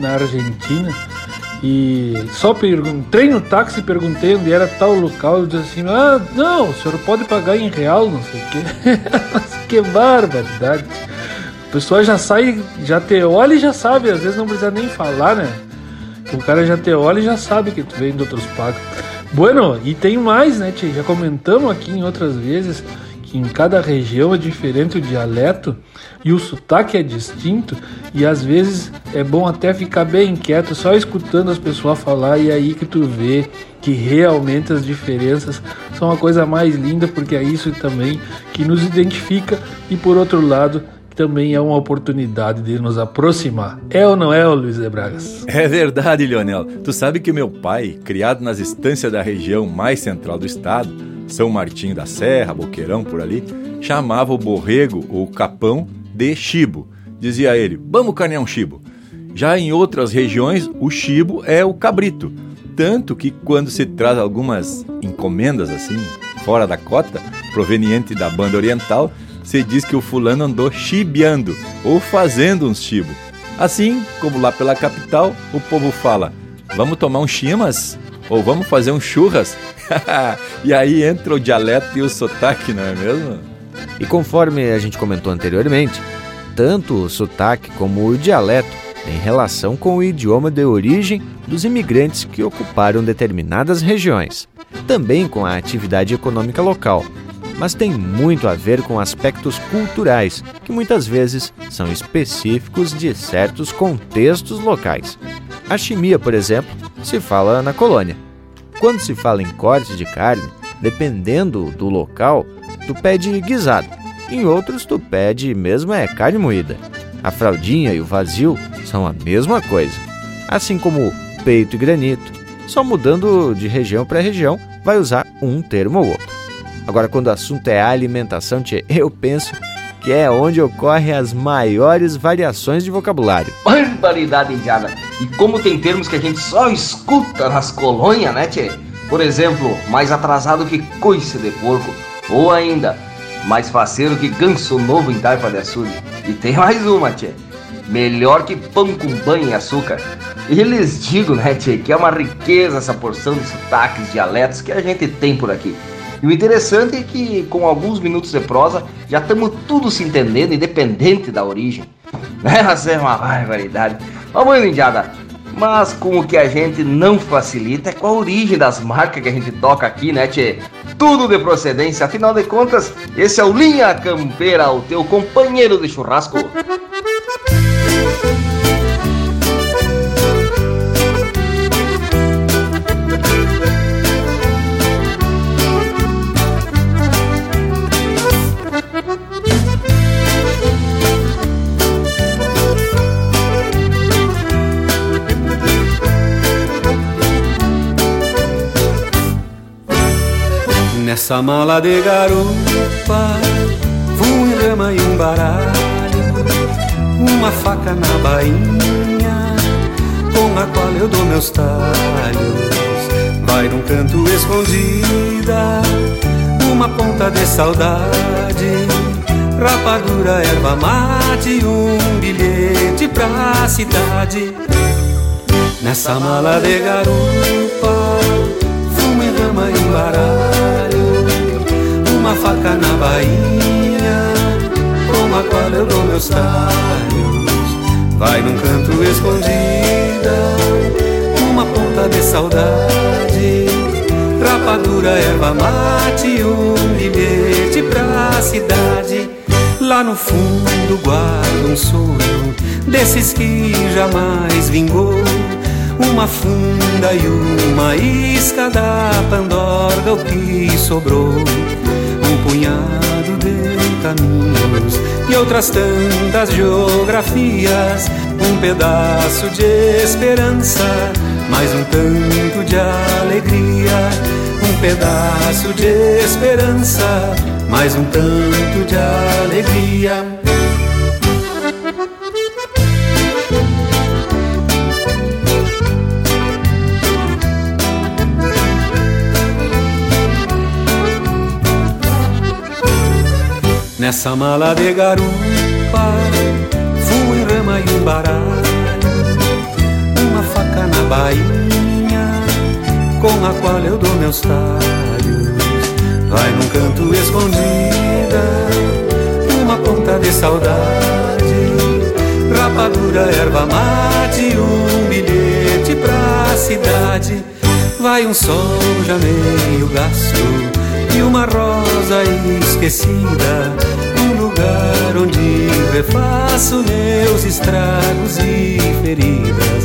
na Argentina, e só entrei no táxi e perguntei onde era tal local. E disse assim: Ah, não, o senhor pode pagar em real, não sei o quê. que barbaridade. O pessoal já sai, já te olha e já sabe, às vezes não precisa nem falar, né? O cara já te olha e já sabe que tu vem de outros pagos. Bueno, e tem mais, né, tia? Já comentamos aqui em outras vezes que em cada região é diferente o dialeto e o sotaque é distinto e às vezes é bom até ficar bem quieto só escutando as pessoas falar e é aí que tu vê que realmente as diferenças são a coisa mais linda porque é isso também que nos identifica e por outro lado também é uma oportunidade de nos aproximar. É ou não é, Luiz de Bragas? É verdade, Leonel. Tu sabe que meu pai, criado nas estâncias da região mais central do estado, São Martinho da Serra, Boqueirão, por ali, chamava o borrego ou capão de chibo. Dizia ele, vamos carnear um chibo. Já em outras regiões, o chibo é o cabrito. Tanto que quando se traz algumas encomendas assim, fora da cota, proveniente da banda oriental, se diz que o fulano andou chibiando ou fazendo uns chibo. Assim como lá pela capital, o povo fala: vamos tomar um chimas? Ou vamos fazer um churras? e aí entra o dialeto e o sotaque, não é mesmo? E conforme a gente comentou anteriormente, tanto o sotaque como o dialeto têm relação com o idioma de origem dos imigrantes que ocuparam determinadas regiões, também com a atividade econômica local, mas tem muito a ver com aspectos culturais, que muitas vezes são específicos de certos contextos locais. A chimia, por exemplo, se fala na colônia. Quando se fala em corte de carne, dependendo do local, tu pede guisado. Em outros, tu pede mesmo é carne moída. A fraldinha e o vazio são a mesma coisa. Assim como peito e granito, só mudando de região para região, vai usar um termo ou outro. Agora, quando o assunto é alimentação, eu penso que é onde ocorrem as maiores variações de vocabulário. Barbaridade indiana! E como tem termos que a gente só escuta nas colônias, né, tchê? Por exemplo, mais atrasado que coice de porco. Ou ainda, mais faceiro que ganso novo em taipa de açude. E tem mais uma, tchê. Melhor que pão com banho e açúcar. E lhes digo, né, tchê, que é uma riqueza essa porção de sotaques, dialetos que a gente tem por aqui. E o interessante é que, com alguns minutos de prosa, já estamos tudo se entendendo, independente da origem. Essa é uma barbaridade. Vamos, Indiada. Mas com o que a gente não facilita é com a origem das marcas que a gente toca aqui, né, Tchê? Tudo de procedência, afinal de contas, esse é o Linha Campeira, o teu companheiro de churrasco. Nessa mala de garupa, um rama e um baralho, uma faca na bainha, com a qual eu dou meus talhos. Vai num canto escondida, uma ponta de saudade, rapadura, erva mate, um bilhete pra cidade. Nessa mala de garupa, fumo em rama e baralho, uma faca na bainha, com a qual eu dou meus talhos. Vai num canto escondida, uma ponta de saudade, rapadura, erva mate, um bilhete pra cidade. Lá no fundo guardo um sonho desses que jamais vingou uma funda e uma isca da pandorga, o que sobrou, punhado de caminhos e outras tantas geografias, um pedaço de esperança, mais um tanto de alegria, um pedaço de esperança, mais um tanto de alegria. Nessa mala de garupa, em rama e um baralho, uma faca na bainha, com a qual eu dou meus talhos. Vai num canto escondida, uma ponta de saudade, rapadura, erva mate, um bilhete pra cidade. Vai um sol já meio gasto e uma rosa esquecida, um lugar onde refaço meus estragos e feridas.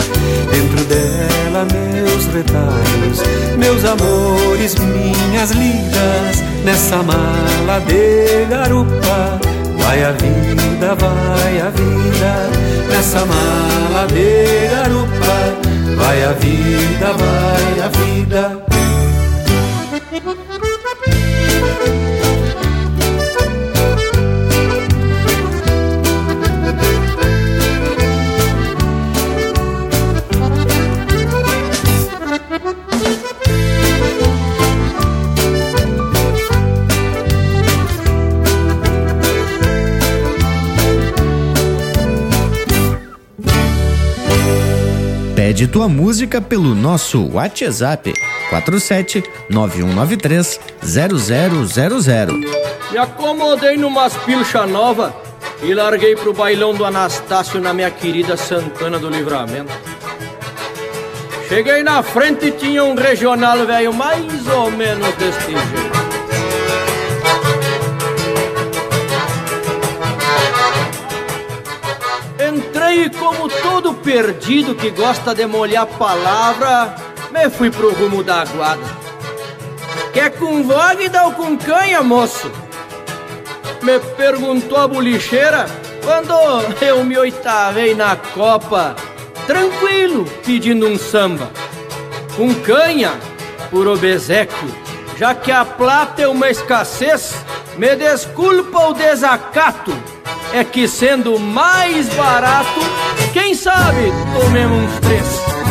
Dentro dela, meus retalhos, meus amores, minhas lidas. Nessa mala de garupa, vai a vida, vai a vida. Nessa mala de garupa, vai a vida, vai a vida. Pede tua música pelo nosso WhatsApp 47 9193 0000. Me acomodei numas pilcha nova e larguei pro bailão do Anastácio na minha querida Santana do Livramento. Cheguei na frente e tinha um regional velho mais ou menos deste jeito. Perdido que gosta de molhar palavra, me fui pro rumo da aguada. Quer com vogue ou com canha, moço? Me perguntou a bolicheira quando eu me oitavei na copa, tranquilo, pedindo um samba. Com canha, por obsequio, já que a plata é uma escassez, me desculpa o desacato é que sendo mais barato, quem sabe tomemos uns três.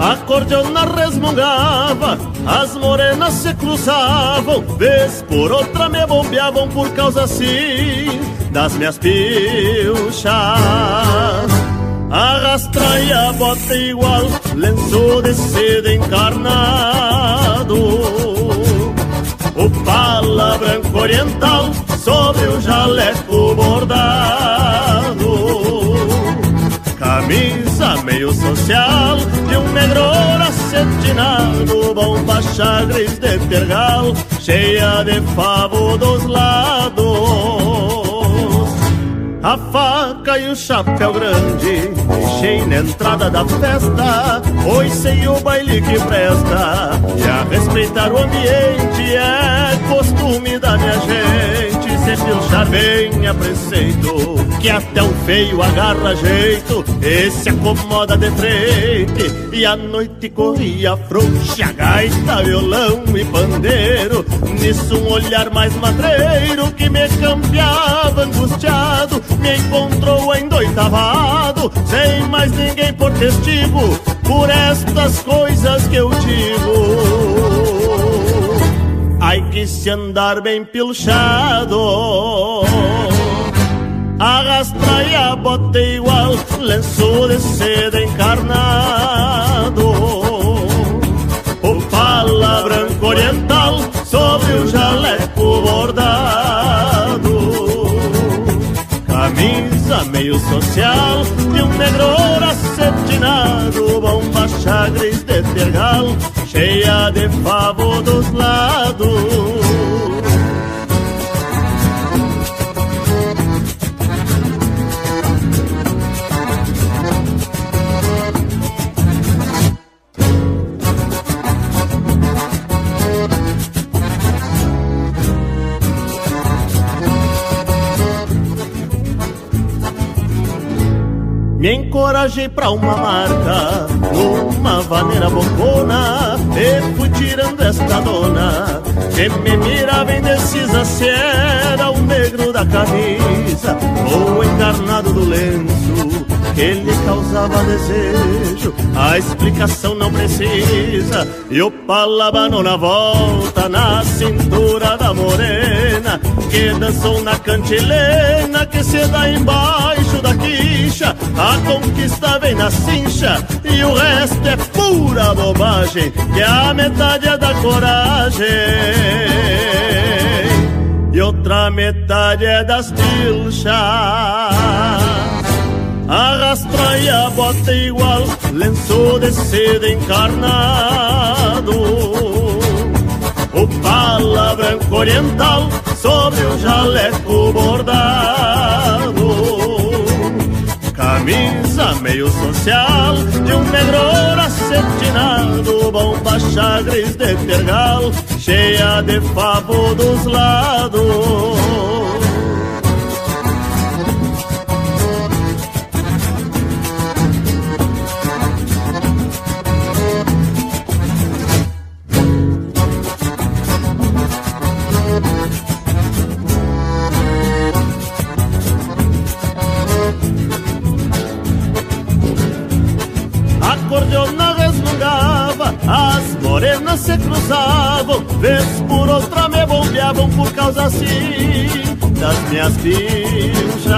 acordeona resmungava, as morenas se cruzavam, vez por outra me bombeavam por causa assim das minhas pilchas. Arrastra a bota igual, lenço de seda encarnado. O pala branco oriental sobre o jaleco bordado. Camisa meio social de um negro acetinado, bomba chagres de tergal, cheia de favo dos lados. a faca e o chapéu grande. Deixei na entrada da festa, pois sei o baile que presta. E a respeitar o ambiente é costume da minha gente. Se pilchar bem a preceito, que até o feio agarra jeito, esse acomoda de frente. E a noite corria frouxa, gaita, violão e pandeiro. Nisso um olhar mais madreiro que me campeava angustiado, me encontrou endoitavado, sem mais ninguém por testigo, por estas coisas que eu digo. Ai que se andar bem pilchado. Arrastra e a bota igual Lenço de seda encarnado. O pala branco oriental Sobre o jaleco bordado Meio social E um negro acetinado Bomba chagres de tergal cheia de favo dos lados. Me encorajei pra uma marca Numa vaneira bocona E fui tirando esta dona Que me mirava indecisa Se era o negro da camisa Ou o encarnado do lenço Que lhe causava desejo A explicação não precisa. E o palabano na volta Na cintura da morena Que dançou na cantilena Que se dá embaixo da quicha. A conquista vem na cincha e o resto é pura bobagem, que a metade é da coragem. E outra metade é das pilchas. Arrastra e a bota igual, lenço de seda encarnado. O pala branco oriental sobre o jaleco bordado. Camisa meio social De um negro acetinado Bomba chagres de tergal Cheia de favo dos lados morenas se cruzavam, vez por outra me bombeavam por causa assim das minhas pilchas.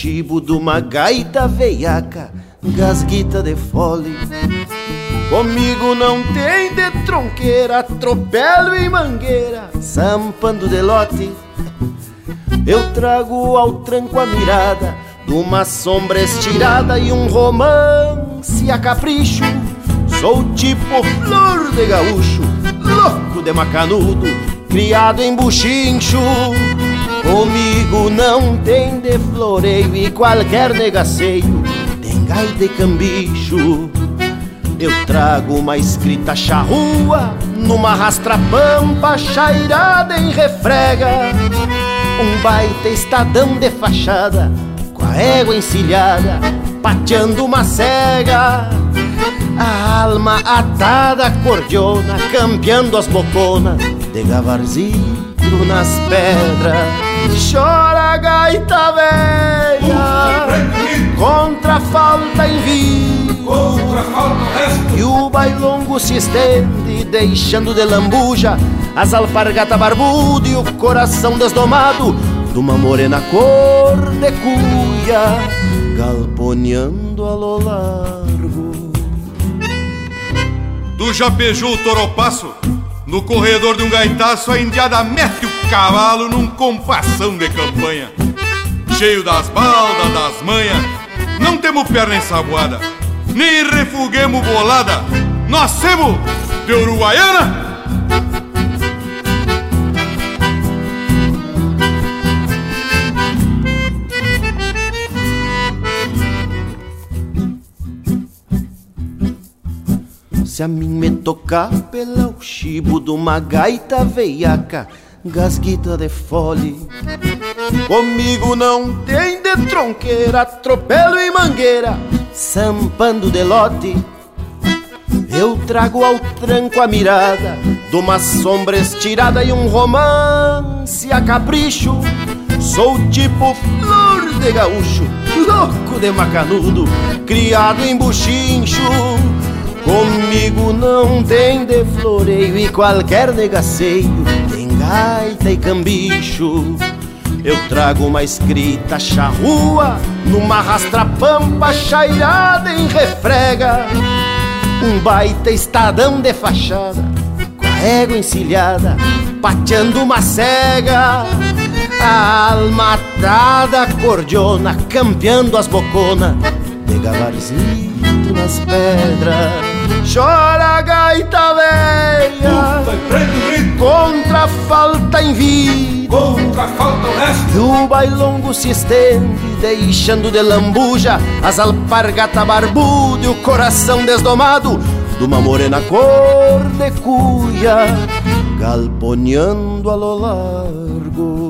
Chibo de uma gaita veiaca, gasguita de fole. Comigo não tem de tronqueira, atropelo e mangueira, sampando de lote. Eu trago ao tranco a mirada de uma sombra estirada e um romance a capricho. Sou tipo flor de gaúcho, louco de macanudo, criado em buchincho. Comigo não tem de floreio e qualquer negaceio tem gaita e cambicho. Eu trago uma escrita charrua numa rastra-pampa chairada em refrega. Um baita estadão de fachada com a égua encilhada, pateando uma cega. A alma atada cordiona, campeando as boconas de gavarzinho nas pedras. Chora gaita velha Contra a falta em vida E o bailongo longo se estende, deixando de lambuja as alpargatas barbudas e o coração desdomado de uma morena cor de cuia, galponeando a lo largo. Tu já beijou o toropaço? No corredor de um gaitaço, a indiada mete o cavalo num compassão de campanha. Cheio das baldas, das manhas, não temos perna ensaboada, nem refuguemos bolada. Nós temos de Uruguaiana Se a mim me tocar pela o chibo de uma gaita veiaca, gasguita de fole. Comigo não tem de tronqueira, atropelo e mangueira, sampando de lote. Eu trago ao tranco a mirada de uma sombra estirada e um romance a capricho. Sou tipo flor de gaúcho, louco de macanudo, criado em buchincho. Comigo não tem de floreio e qualquer negaceio gaita e cambicho. Eu trago uma escrita charrua Numa rastra-pampa chairada em refrega. Um baita estadão de fachada Com a égua encilhada Pateando uma cega. A almatada cordiona campeando as boconas de gabarzinho nas pedras Chora a gaita velha. Contra a falta em vida. Contra a falta honesta. E o bailongo se estende Deixando de lambuja As alpargata barbuda E o coração desdomado De uma morena cor de cuia Galponeando a lo largo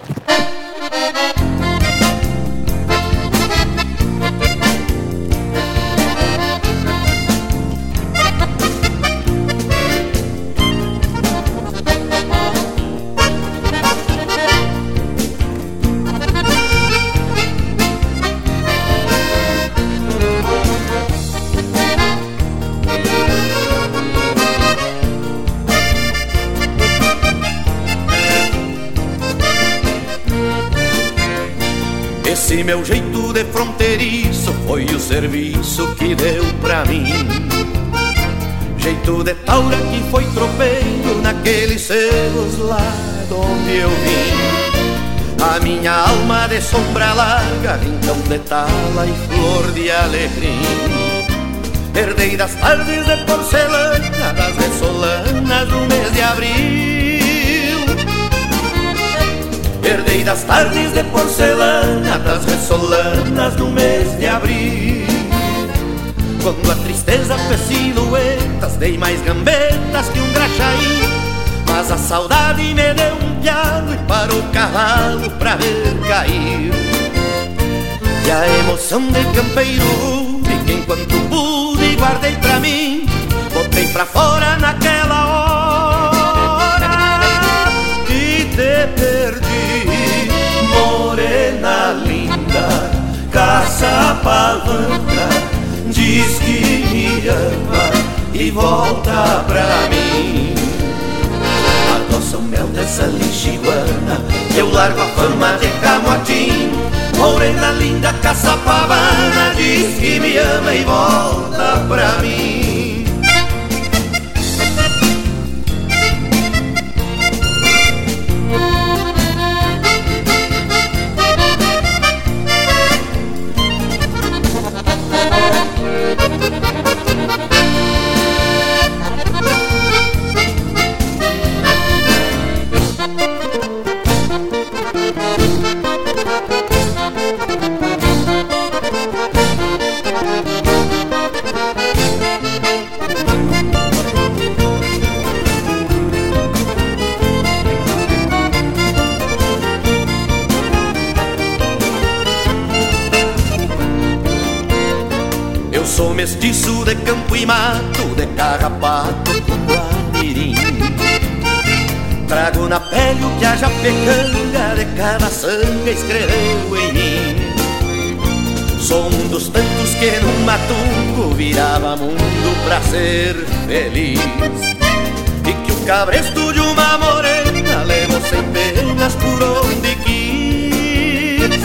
De fronteiriço foi o serviço que deu pra mim. Jeito de taura que foi tropeiro naqueles celos lá de onde eu vim. A minha alma de sombra larga, rincão de tala e flor de alecrim. Herdei das tardes de porcelana, das ressolanas do mês de abril. Herdei das tardes de porcelana Das ressolanas do mês de abril. Quando a tristeza fez silhuetas Dei mais gambetas que um graxaí. Mas a saudade me deu um pialo E parou o cavalo pra ver cair. E a emoção de campeiro Fiquei enquanto pude guardei pra mim. Botei pra fora naquela hora caça palanca, diz que me ama e volta pra mim. Adoça o mel dessa lixiguana, eu largo a fama de camotinho. Morena linda, caça pavana, diz que me ama e volta pra mim. Ser feliz. E que o cabresto de uma morena levou sem penas por onde quis.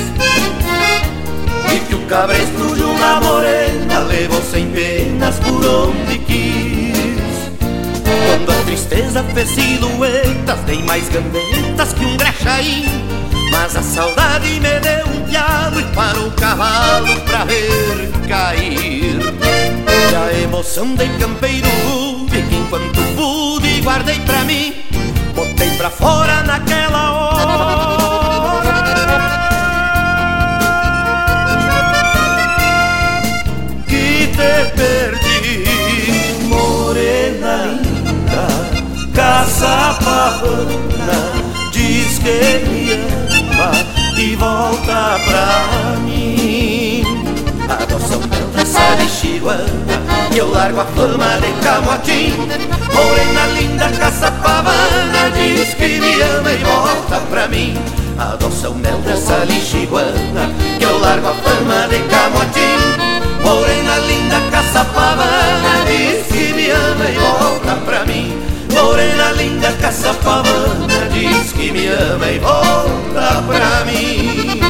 E que o cabresto de uma morena levou sem penas por onde quis. Quando a tristeza fez silhuetas, dei mais gambetas que um graxaim. Mas a saudade me deu um pialo e parou o cavalo pra ver cair. A emoção de campeiro rude que enquanto pude guardei pra mim, botei pra fora naquela hora. Que te perdi, morena linda, caça pavana, diz que me ama e volta pra mim. Adoção dessa de chihuahua e eu largo a fama de camotim. Morena linda, caça pavana, diz que me ama e volta pra mim. Adoça o mel dessa lixiguana Que eu largo a fama de camotim Morena linda, caça pavana Diz que me ama e volta pra mim Morena linda, caça pavana Diz que me ama e volta pra mim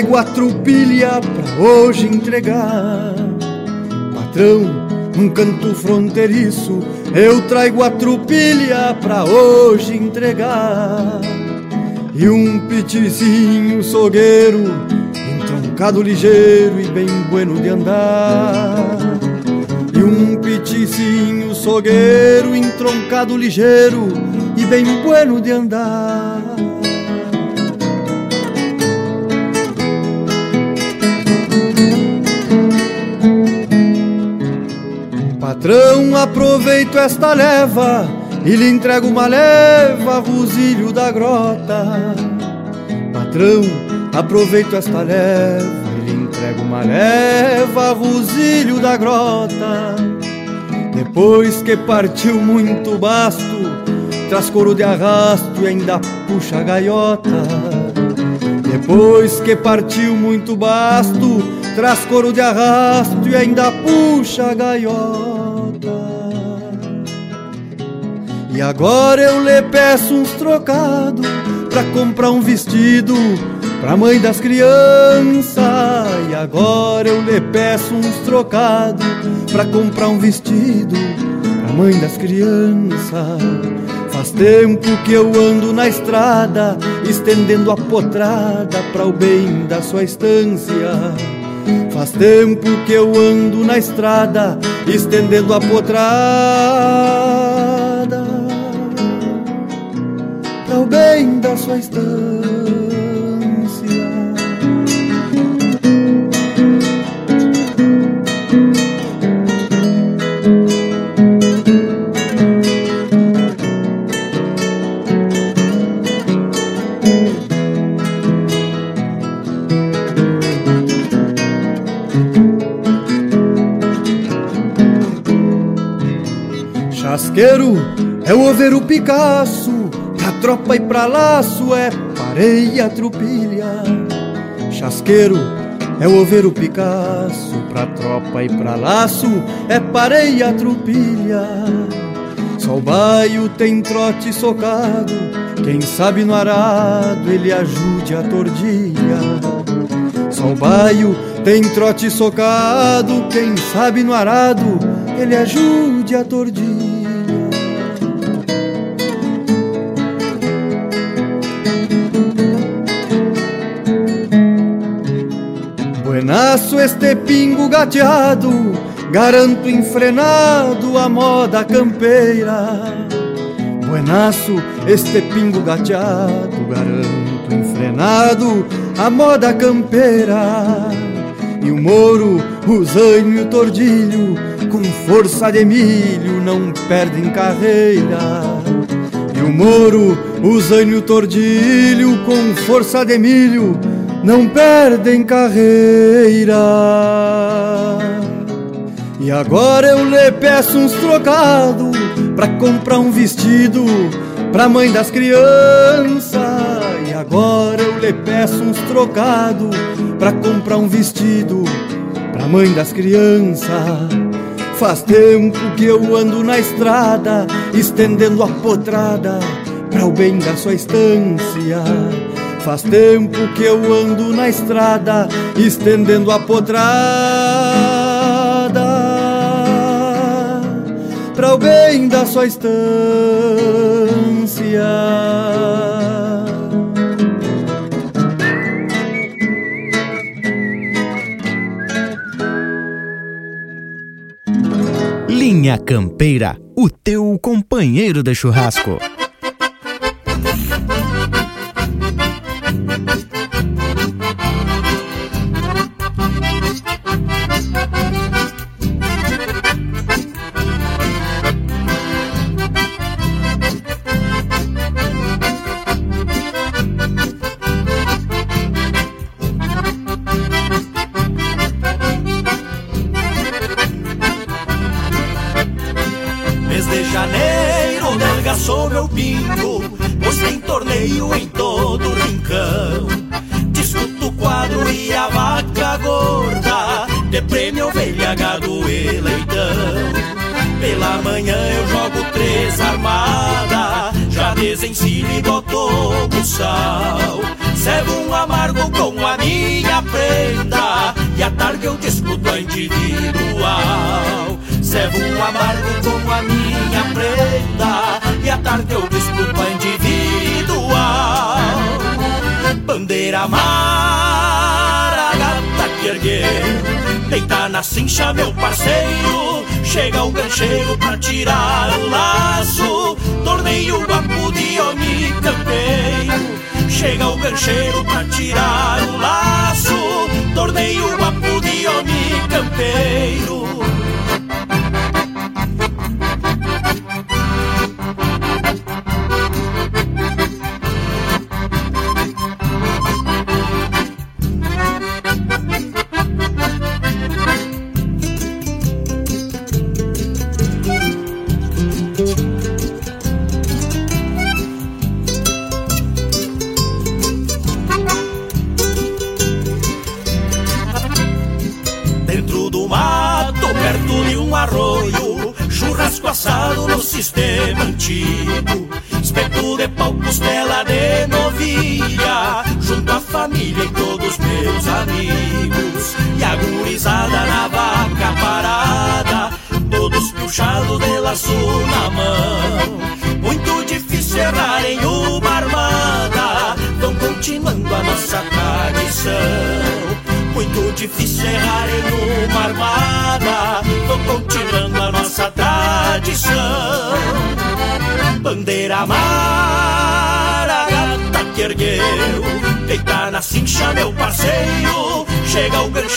trago a trupilha pra hoje entregar. Patrão, num canto fronteiriço, eu trago a trupilha pra hoje entregar. E um pitizinho sogueiro, entroncado ligeiro e bem bueno de andar. E um piticinho sogueiro, entroncado ligeiro e bem bueno de andar. Aproveito esta leva e lhe entrego uma leva, Rosilho da Grota. Patrão, aproveito esta leva e lhe entrego uma leva, Rosilho da Grota. Depois que partiu muito basto, traz couro de arrasto e ainda puxa a gaiota. Depois que partiu muito basto, traz couro de arrasto e ainda puxa a gaiota. E agora eu lhe peço uns trocados pra comprar um vestido pra mãe das crianças. E agora eu lhe peço uns trocados pra comprar um vestido pra mãe das crianças. Faz tempo que eu ando na estrada, estendendo a potrada para o bem da sua estância. Faz tempo que eu ando na estrada, estendendo a potrada bem da sua estância. Chasqueiro é o overo Picasso, pra tropa e pra laço é pareia trupilha. Chasqueiro é o overo Picasso, pra tropa e pra laço é pareia trupilha. Só o baio tem trote socado, quem sabe no arado ele ajude a tordilha. Só o baio tem trote socado, quem sabe no arado ele ajude a tordilha. Este pingo gateado, garanto enfrenado a moda campeira. Buenaço este pingo gateado, garanto enfrenado a moda campeira. E o moro, o zanho e o tordilho, com força de milho, não perdem carreira. E o moro, o zanho e o tordilho, com força de milho, não perdem carreira. E agora eu lhe peço uns trocados pra comprar um vestido pra mãe das crianças. E agora eu lhe peço uns trocados pra comprar um vestido pra mãe das crianças. Faz tempo que eu ando na estrada, estendendo a potrada pra o bem da sua estância. Faz tempo que eu ando na estrada, estendendo a potrada para o bem da sua estância. Linha Campeira, o teu companheiro de churrasco. Na cincha, meu parceiro. Chega o gancheiro pra tirar o laço. Torneio guapo de homem campeiro. Chega o gancheiro pra tirar o laço. Torneio guapo de homem campeiro.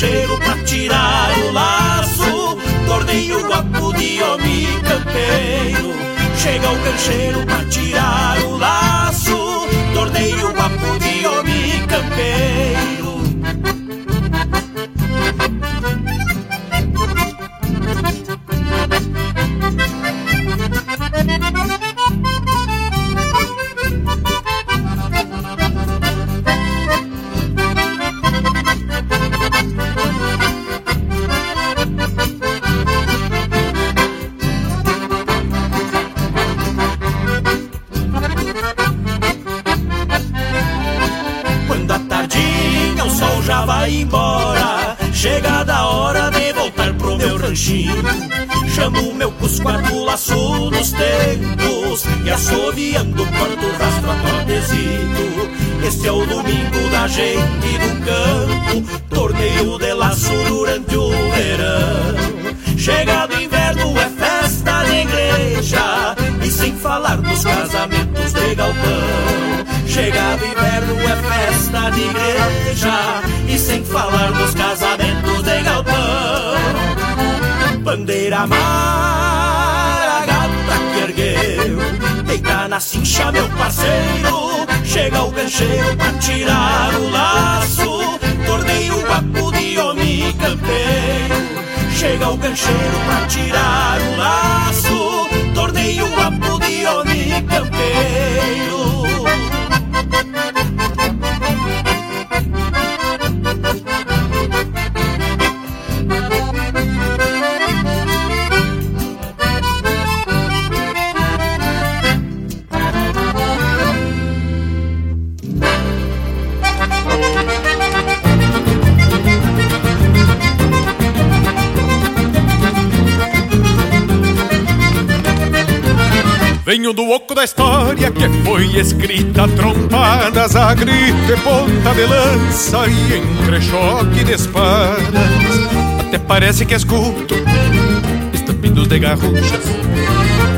Cheiro pra tirar o laço. Torneio guapo de homem campeiro. Chega o gancheiro pra tirar o laço. Torneio guapo de homem campeiro. Cincha, meu parceiro. Chega o gancheiro pra tirar o laço, torneio guapo de homem campeiro. Chega o gancheiro pra tirar o laço, torneio guapo de homem campeiro. Venho do oco da história que foi escrita trompadas a grito e ponta de lança e entre choque de espadas. Até parece que escuto estampidos de garruchas.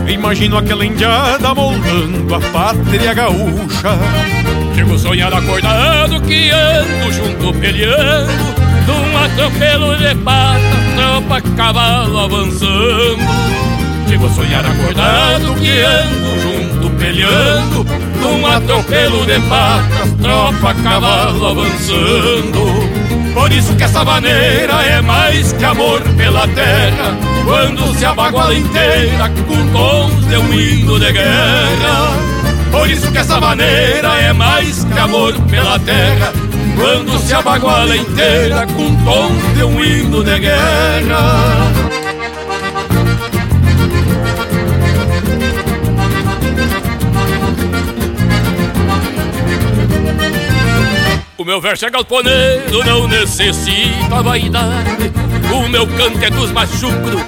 Imagino aquela indiada moldando a pátria gaúcha. Chego sonhado acordado que ando junto peleando Num atropelo de pata, tropa, cavalo avançando Chego sonhar acordado que ando Num atropelo de patas, tropa, cavalo avançando. Por isso que essa maneira é mais que amor pela terra Quando se abaguala inteira com tons de um hino de guerra. Por isso que essa maneira é mais que amor pela terra Quando se abaguala inteira com tons de um hino de guerra O meu verso é galponeiro, não necessita vaidade. O meu canto é dos mais chucros,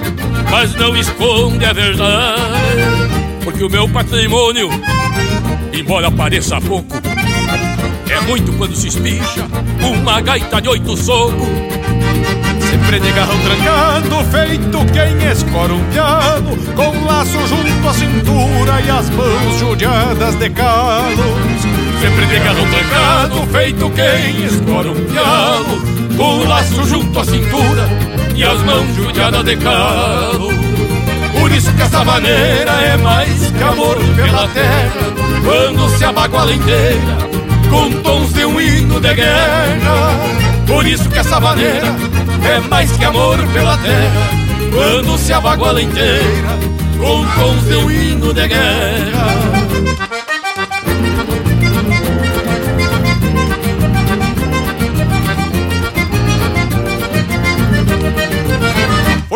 mas não esconde a verdade. Porque o meu patrimônio, embora pareça pouco É muito quando se espicha uma gaita de oito socos. Sempre de garrão trancado, feito quem escora um piano Com laço junto à cintura e as mãos judiadas de calos Sempre de garrão trancado, feito quem escora um pialo Com o laço junto à cintura e as mãos judiadas de calo. Por isso que essa maneira é mais que amor pela terra Quando se abaguala inteira com tons de um hino de guerra. Por isso que essa maneira é mais que amor pela terra Quando se abaguala inteira com tons de um hino de guerra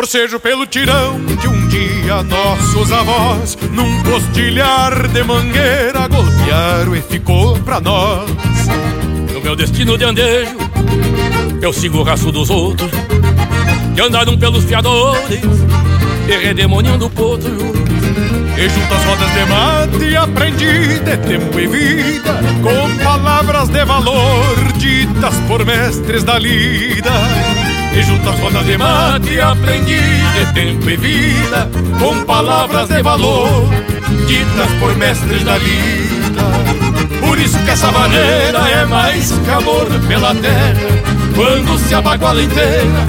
Forcejo pelo tirão que um dia nossos avós, num postilhar de mangueira, golpearam e ficou pra nós. No meu destino de andejo, eu sigo o raço dos outros, que andaram pelos fiadores e redemoninhando potro. E junto às rodas de mate aprendi de tempo e vida Com palavras de valor ditas por mestres da lida e junto às rodas de mate aprendi de tempo e vida Com palavras de valor Ditas por mestres da vida. Por isso que essa maneira é mais que amor pela terra Quando se abaguala inteira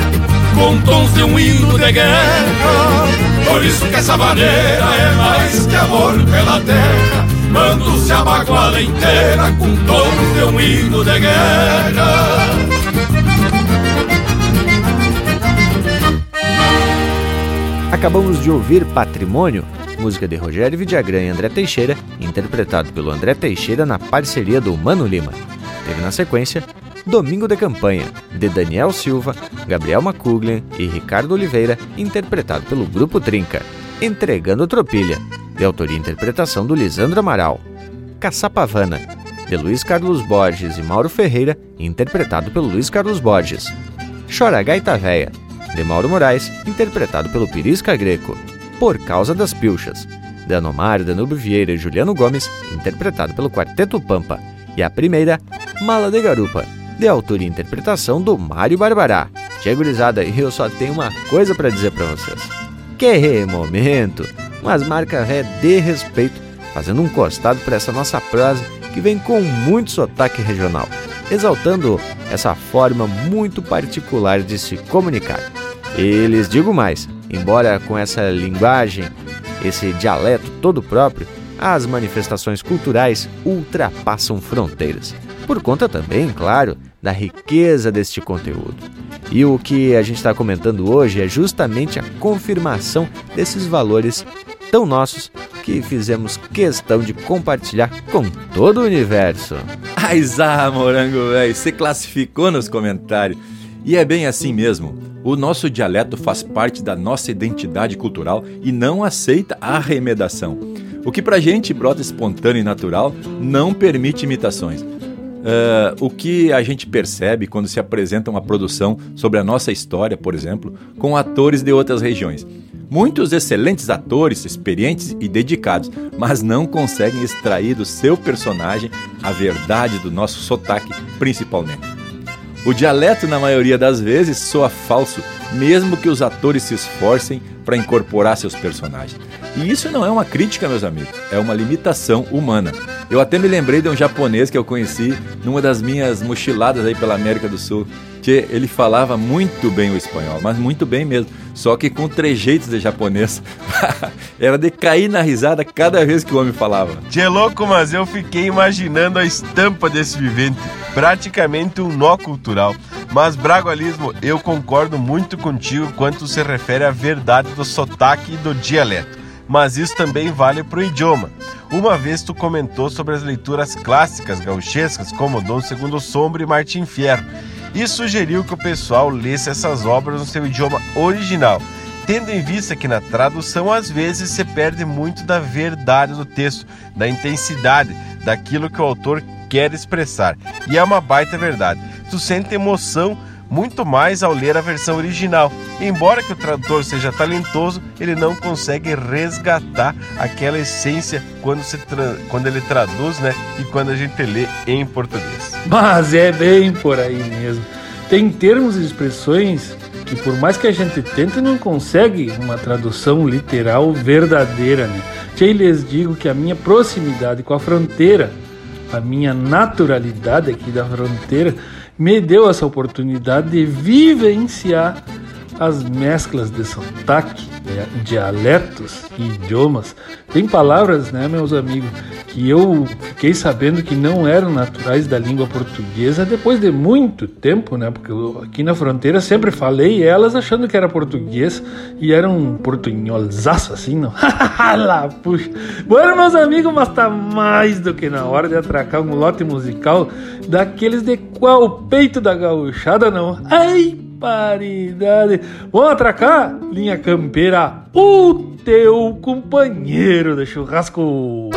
Com tons de um hino de guerra. Por isso que essa maneira é mais que amor pela terra Quando se abaguala inteira Com tons de um hino de guerra Acabamos de ouvir Patrimônio, música de Rogério Vidagrã e André Teixeira, interpretado pelo André Teixeira na parceria do Mano Lima. Teve na sequência Domingo de Campanha, de Daniel Silva, Gabriel Macuglian e Ricardo Oliveira, interpretado pelo Grupo Trinca. Entregando Tropilha, de autoria e interpretação do Lisandro Amaral. Caçapavana, de Luiz Carlos Borges e Mauro Ferreira, interpretado pelo Luiz Carlos Borges. Chora Gaita Véia, de Mauro Moraes, interpretado pelo Pirisca Greco, Por Causa das Pilchas, de Anomar, Danube Vieira e Juliano Gomes, interpretado pelo Quarteto Pampa, E a primeira, Mala de Garupa, de autoria e interpretação do Mário Barbará. Tia gurizada, eu só tenho uma coisa para dizer para vocês. Que momento! Umas marcas ré de respeito, fazendo um costado para essa nossa prosa que vem com muito sotaque regional, exaltando essa forma muito particular de se comunicar. E lhes digo mais, embora com essa linguagem, esse dialeto todo próprio, as manifestações culturais ultrapassam fronteiras, por conta também, claro, da riqueza deste conteúdo. E o que a gente está comentando hoje é justamente a confirmação desses valores tão nossos que fizemos questão de compartilhar com todo o universo. Aizá, morango velho, você classificou nos comentários. E é bem assim mesmo. O nosso dialeto faz parte da nossa identidade cultural e não aceita a arremedação. O que pra gente brota espontâneo e natural não permite imitações. Uh, o que a gente percebe quando se apresenta uma produção sobre a nossa história, por exemplo, com atores de outras regiões. Muitos excelentes atores, experientes e dedicados, mas não conseguem extrair do seu personagem a verdade do nosso sotaque, principalmente. O dialeto, na maioria das vezes, soa falso, mesmo que os atores se esforcem para incorporar seus personagens. E isso não é uma crítica, meus amigos, é uma limitação humana. Eu até me lembrei de um japonês que eu conheci numa das minhas mochiladas aí pela América do Sul, que ele falava muito bem o espanhol, mas muito bem mesmo, só que com trejeitos de japonês. Era de cair na risada cada vez que o homem falava. Tchê louco, mas eu fiquei imaginando a estampa desse vivente, praticamente um nó cultural. Mas, Bragualismo, eu concordo muito contigo quanto se refere à verdade do sotaque e do dialeto. Mas isso também vale para o idioma. Uma vez tu comentou sobre as leituras clássicas gauchescas como Dom Segundo Sombra e Martim Fierro e sugeriu que o pessoal lesse essas obras no seu idioma original, tendo em vista que na tradução às vezes se perde muito da verdade do texto, da intensidade, daquilo que o autor quer expressar. E é uma baita verdade. Tu sente emoção muito mais ao ler a versão original. Embora que o tradutor seja talentoso, ele não consegue resgatar aquela essência quando, se quando ele traduz, né? E quando a gente lê em português. Mas é bem por aí mesmo. Tem termos e expressões que por mais que a gente tente não consegue uma tradução literal verdadeira, né? Lhes digo que a minha proximidade com a fronteira a minha naturalidade aqui da fronteira me deu essa oportunidade de vivenciar as mesclas de sotaque, dialetos e idiomas. Tem palavras, né, meus amigos, que eu fiquei sabendo que não eram naturais da língua portuguesa depois de muito tempo, né? Porque eu, aqui na fronteira sempre falei elas achando que era português e era um portunholzaço assim, não? Lá, puxa. Bueno, meus amigos, mas tá mais do que na hora de atracar um lote musical daqueles de qual peito da gauchada, não? Ai, paridade. Vamos atracar? Linha Campeira, o teu companheiro de churrasco.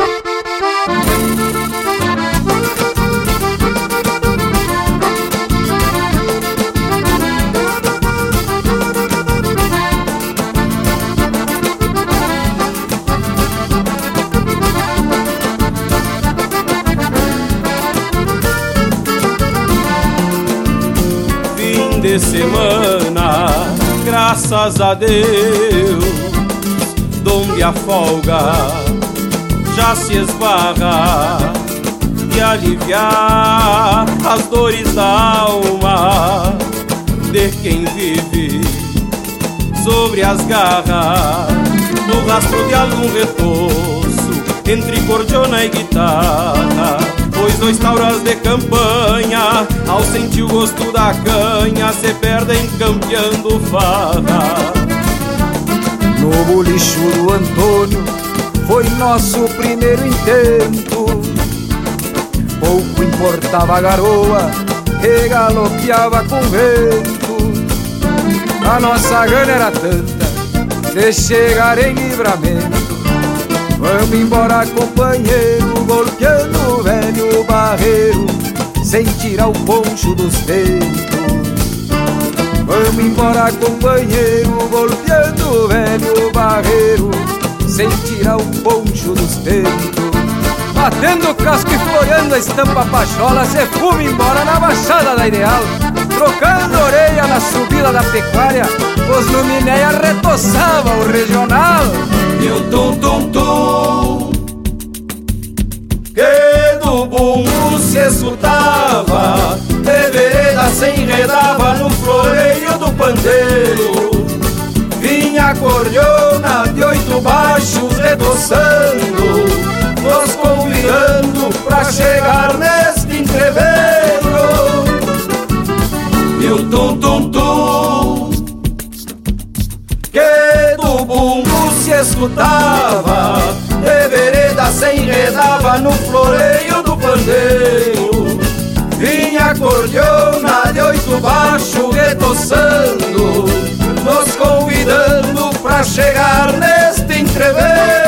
Graças a Deus, donde a folga já se esbarra e aliviar as dores da alma de quem vive sobre as garras no rastro de algum reforço entre cordiona e guitarra pois dois tauras de campanha ao sentir o gosto da canha se perdem campeando farra no bolicho do Antônio foi nosso primeiro intento. Pouco importava a garoa que galopeava com vento. A nossa gana era tanta de chegar em livramento. Vamos embora, companheiro, golpeando o sem tirar o poncho dos peitos. Vamos embora, companheiro, golpeando o velho barreiro sem tirar o poncho dos peitos. Batendo o casco e floreando a estampa pachola Se fuma embora na baixada da Ideal Trocando orelha na subida da pecuária Os luminéia retoçava o regional E o tum-tum-tum do bumbo se escutava De vereda se enredava no floreio do pandeiro. Vinha a de oito baixos retoçando Nos convidando pra chegar neste entreveiro. E o tum-tum-tum Que do bumbo se escutava De vereda se enredava no floreio do pandeiro Vinha a cordiona de oito baixos retoçando Nos convidando pra chegar neste entreveiro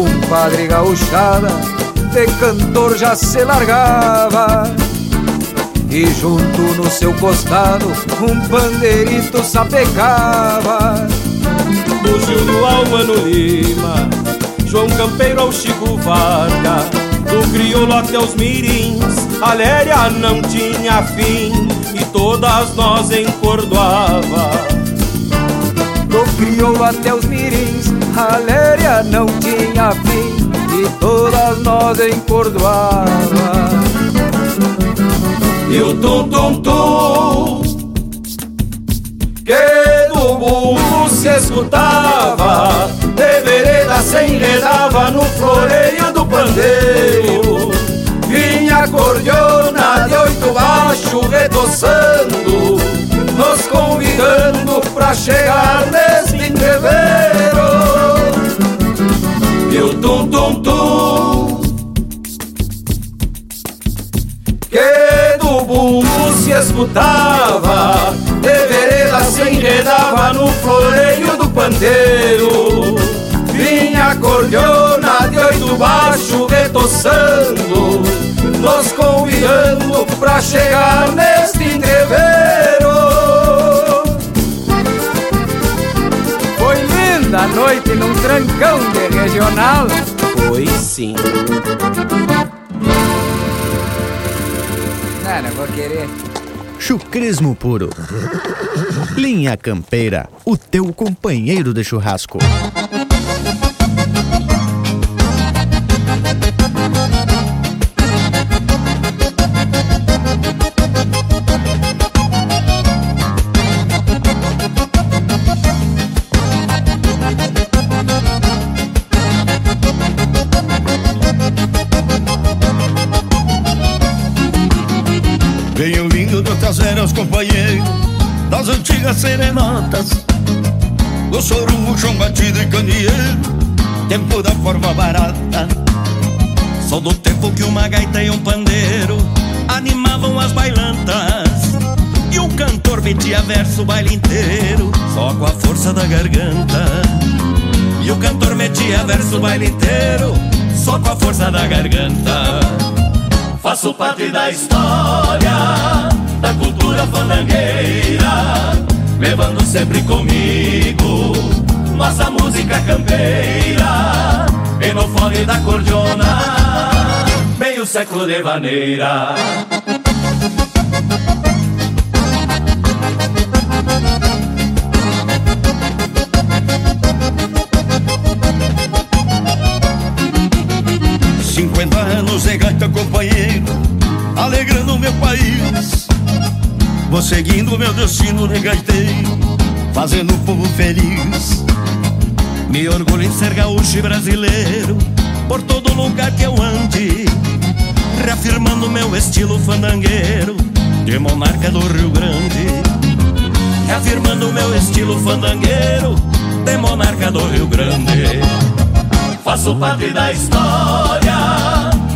compadre gauchada De cantor já se largava. E junto no seu costado Um pandeirito sapecava. Bugio do Albano Lima João Campeiro ao Chico Varga Do crioulo até os mirins A léria não tinha fim E todas nós encordoava. Do crioulo até os mirins A léria não tinha fim E todas nós encordoava E o tum-tum-tum Que do bumbo se escutava De vereda se enredava no floreio do pandeiro. Vinha a cordiona de oito baixo retoçando Nos convidando pra chegar neste entreveiro E o tum-tum-tum que do bumbo se escutava, de vereda se enredava no floreio do pandeiro. Vinha a cordiona de oito baixo retoçando, nos convidando pra chegar neste entreveiro. Foi linda a noite num trancão de regional Foi sim Não, não vou querer Chucrismo puro. Linha Campeira, o teu companheiro de churrasco. O baile inteiro Só com a força da garganta. Faço parte da história Da cultura fandangueira Levando sempre comigo Nossa música campeira E no fole da cordiona Meio século de vaneira Vou seguindo meu destino de gaiteiro Fazendo o povo feliz. Me orgulho em ser gaúcho e brasileiro Por todo lugar que eu ande Reafirmando meu estilo fandangueiro De monarca do Rio Grande. Reafirmando meu estilo fandangueiro De monarca do Rio Grande. Faço parte da história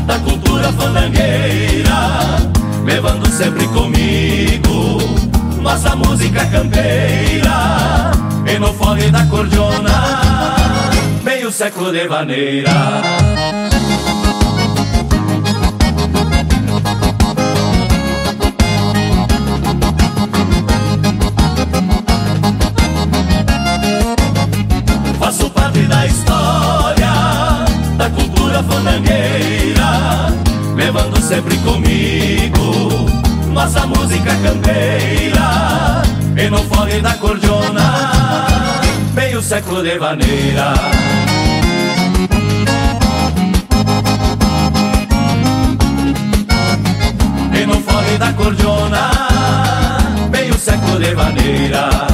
Da cultura fandangueira levando sempre comigo. Nossa música campeira, e no fone da cordiona, meio século de maneira no fole da cordiona. Meio século de vaneira. E no fole da cordiona Meio século de vaneira.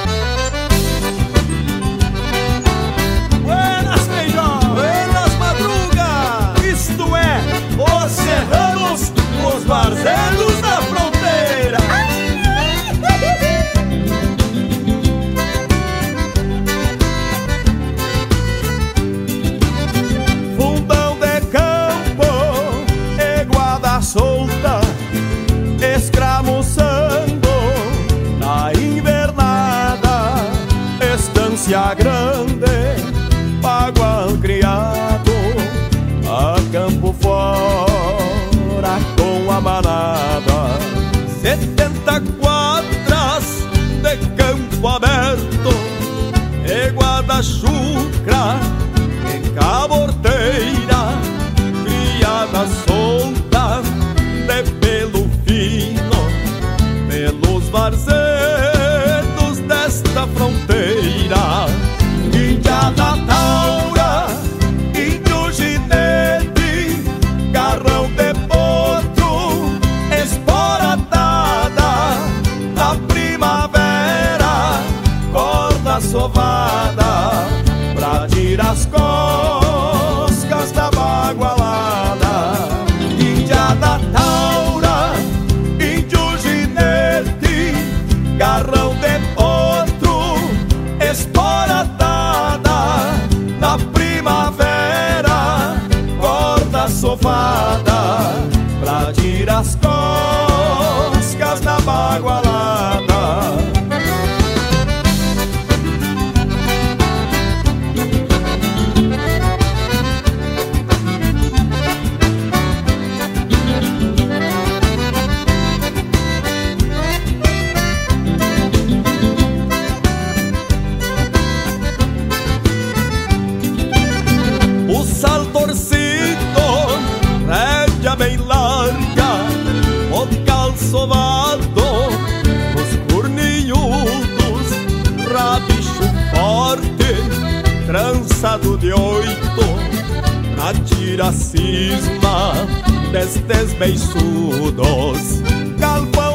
destes beiçudos, galpão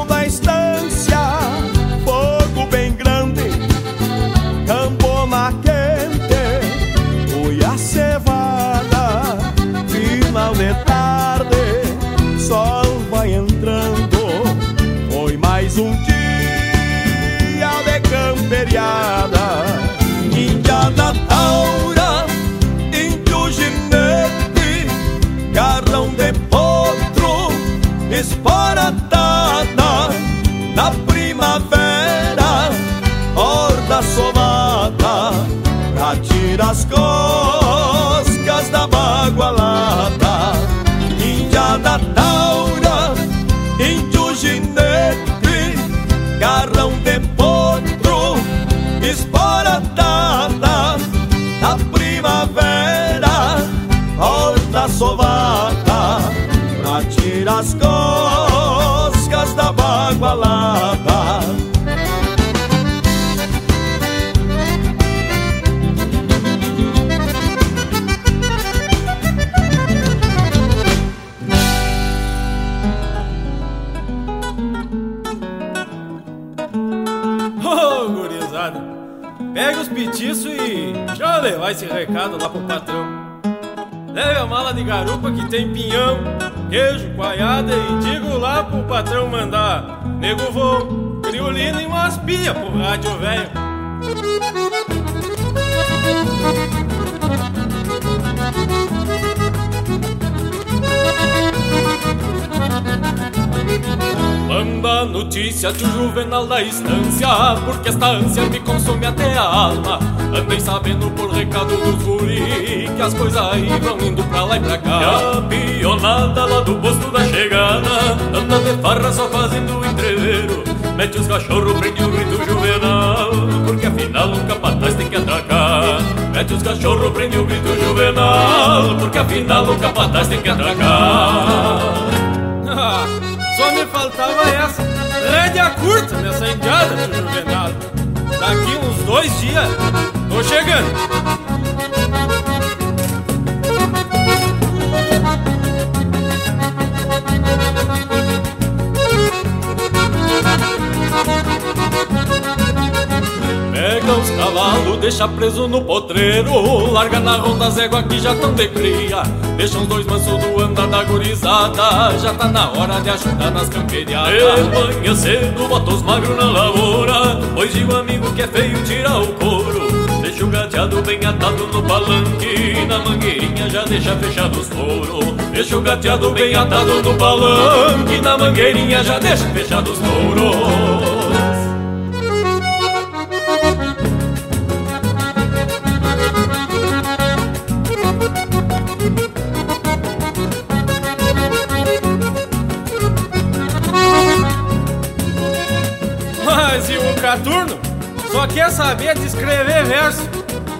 levar esse recado lá pro patrão. Leve a mala de garupa que tem pinhão, queijo, caiada e digo lá pro patrão mandar. Nego voo, criolina e umas pia pro rádio velho. Manda notícia de um juvenal da estância Porque esta ânsia me consome até a alma. Andei sabendo por recado dos guri Que as coisas aí vão indo pra lá e pra cá. E a pionada lá do posto da chegada Anda de farra só fazendo entreveiro. Mete os cachorros, prende o grito juvenal Porque afinal um capataz tem que atracar. Mete os cachorros, prende o grito juvenal Porque afinal um capataz tem que atracar. Me faltava essa rédea curta nessa indiada de Juvenal. Daqui uns dois dias, tô chegando. Pega os cavalos, deixa preso no potreiro Larga na ronda as éguas que já tão de cria Deixa os dois mansos do andar da gurizada. Já tá na hora de ajudar nas camperiadas. De manhã cedo bota os magros na lavoura. Pois de um amigo que é feio tira o couro. Deixa o gateado bem atado no palanque. Na mangueirinha já deixa fechado os touros Deixa o gateado bem atado no palanque. Na mangueirinha já deixa fechado os touros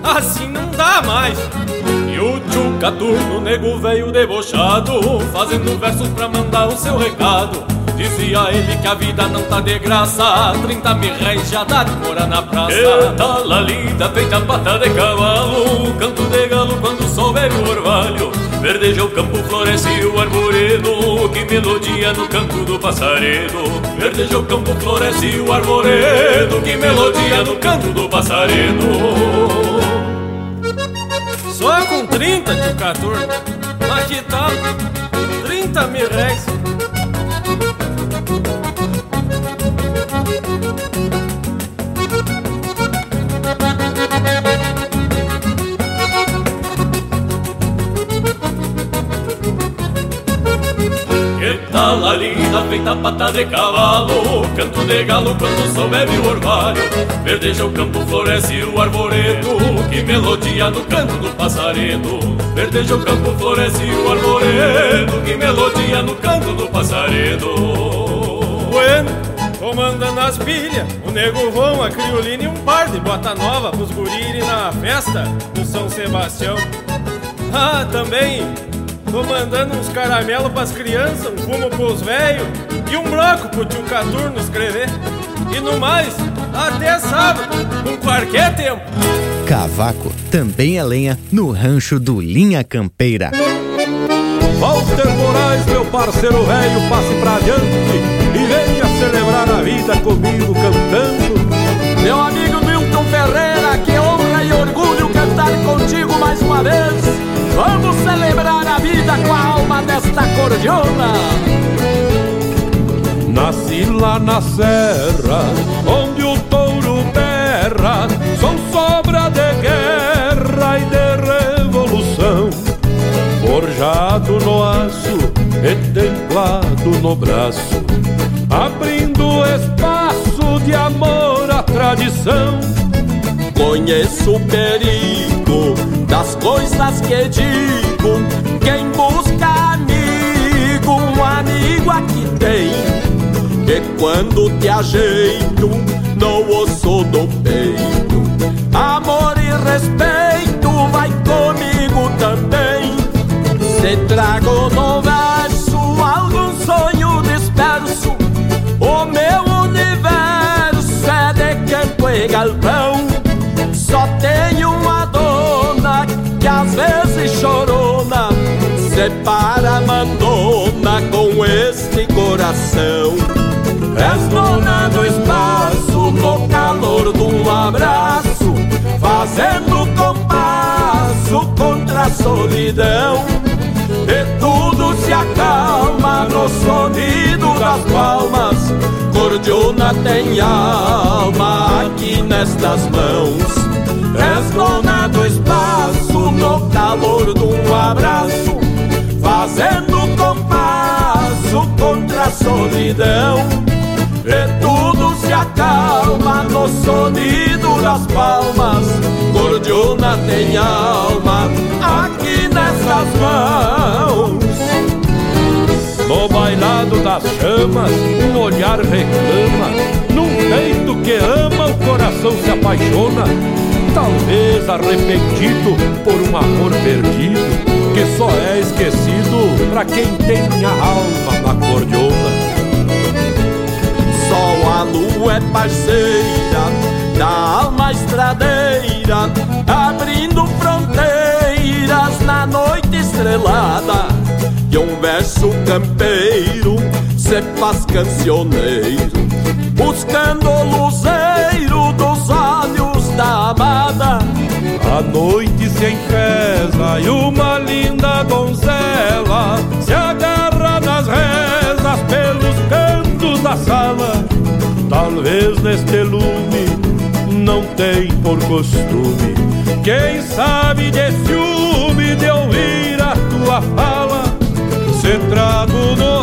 Assim não dá mais. E o tio Caturno, nego velho debochado, fazendo versos pra mandar o seu recado. Dizia ele que a vida não tá de graça 30 mil réis já dá de morar na praça E tá linda, feita pata de cavalo Canto de galo quando souber o orvalho Verdeja o campo, floresce o arvoredo Que melodia no canto do passaredo Verdeja o campo, floresce o arvoredo Que melodia no canto do passaredo Só com 30 de 14 Mas que tal? 30 mil réis Linda feita pata de cavalo Canto de galo quando souber o orvalho. Verdeja o campo, floresce o arvoredo Que melodia no canto do passaredo. Verdeja o campo, floresce o arvoredo Que melodia no canto do passaredo. Bueno, comandando as pilhas O nego vão, a criolina e um par de bota nova Pros guri na festa do São Sebastião. Ah, também Tô mandando uns caramelos pras crianças, um fumo pros velhos e um bloco pro tio Caturno escrever. E no mais, até sábado, com qualquer tempo. Cavaco também é lenha no rancho do Linha Campeira. Walter Moraes, meu parceiro velho, passe pra adiante e venha celebrar a vida comigo cantando. Meu amigo Milton Ferreira, que honra e orgulho cantar contigo mais uma vez. Vamos celebrar desta cordiona. Nasci lá na serra, onde o touro berra, sou sobra de guerra e de revolução. Forjado no aço e templado no braço, abrindo espaço de amor à tradição. Conheço o perigo das coisas que digo. Quem busca amigo aqui tem. Que quando te ajeito no osso do peito, amor e respeito vai comigo também. Se trago no verso algum sonho disperso, o meu universo é de campo e galpão. Só tenho uma dona que às vezes Separa mandona com este coração És dona do espaço no calor de um abraço Fazendo compasso contra a solidão E e tudo se acalma no sonido das palmas. Cordiona tem alma aqui nestas mãos. És dona do espaço no calor de um abraço, fazendo compasso contra a solidão. E tudo se acalma no sonido das palmas. Cordiona tem alma aqui nessas mãos. No bailado das chamas, um olhar reclama. Num peito que ama, o coração se apaixona. Talvez arrependido por um amor perdido, só é esquecido pra quem tem a alma na cordiona. Só a lua é parceira da alma estradeira, abrindo fronteiras na noite estrelada. E um verso campeiro se faz cancioneiro, buscando o luzeiro dos olhos da amada. A noite se enfesa e uma linda donzela se agarra nas rezas pelos cantos da sala. Talvez neste lume não tem por costume. Quem sabe de ciúme de ouvir a tua fala? Se trago no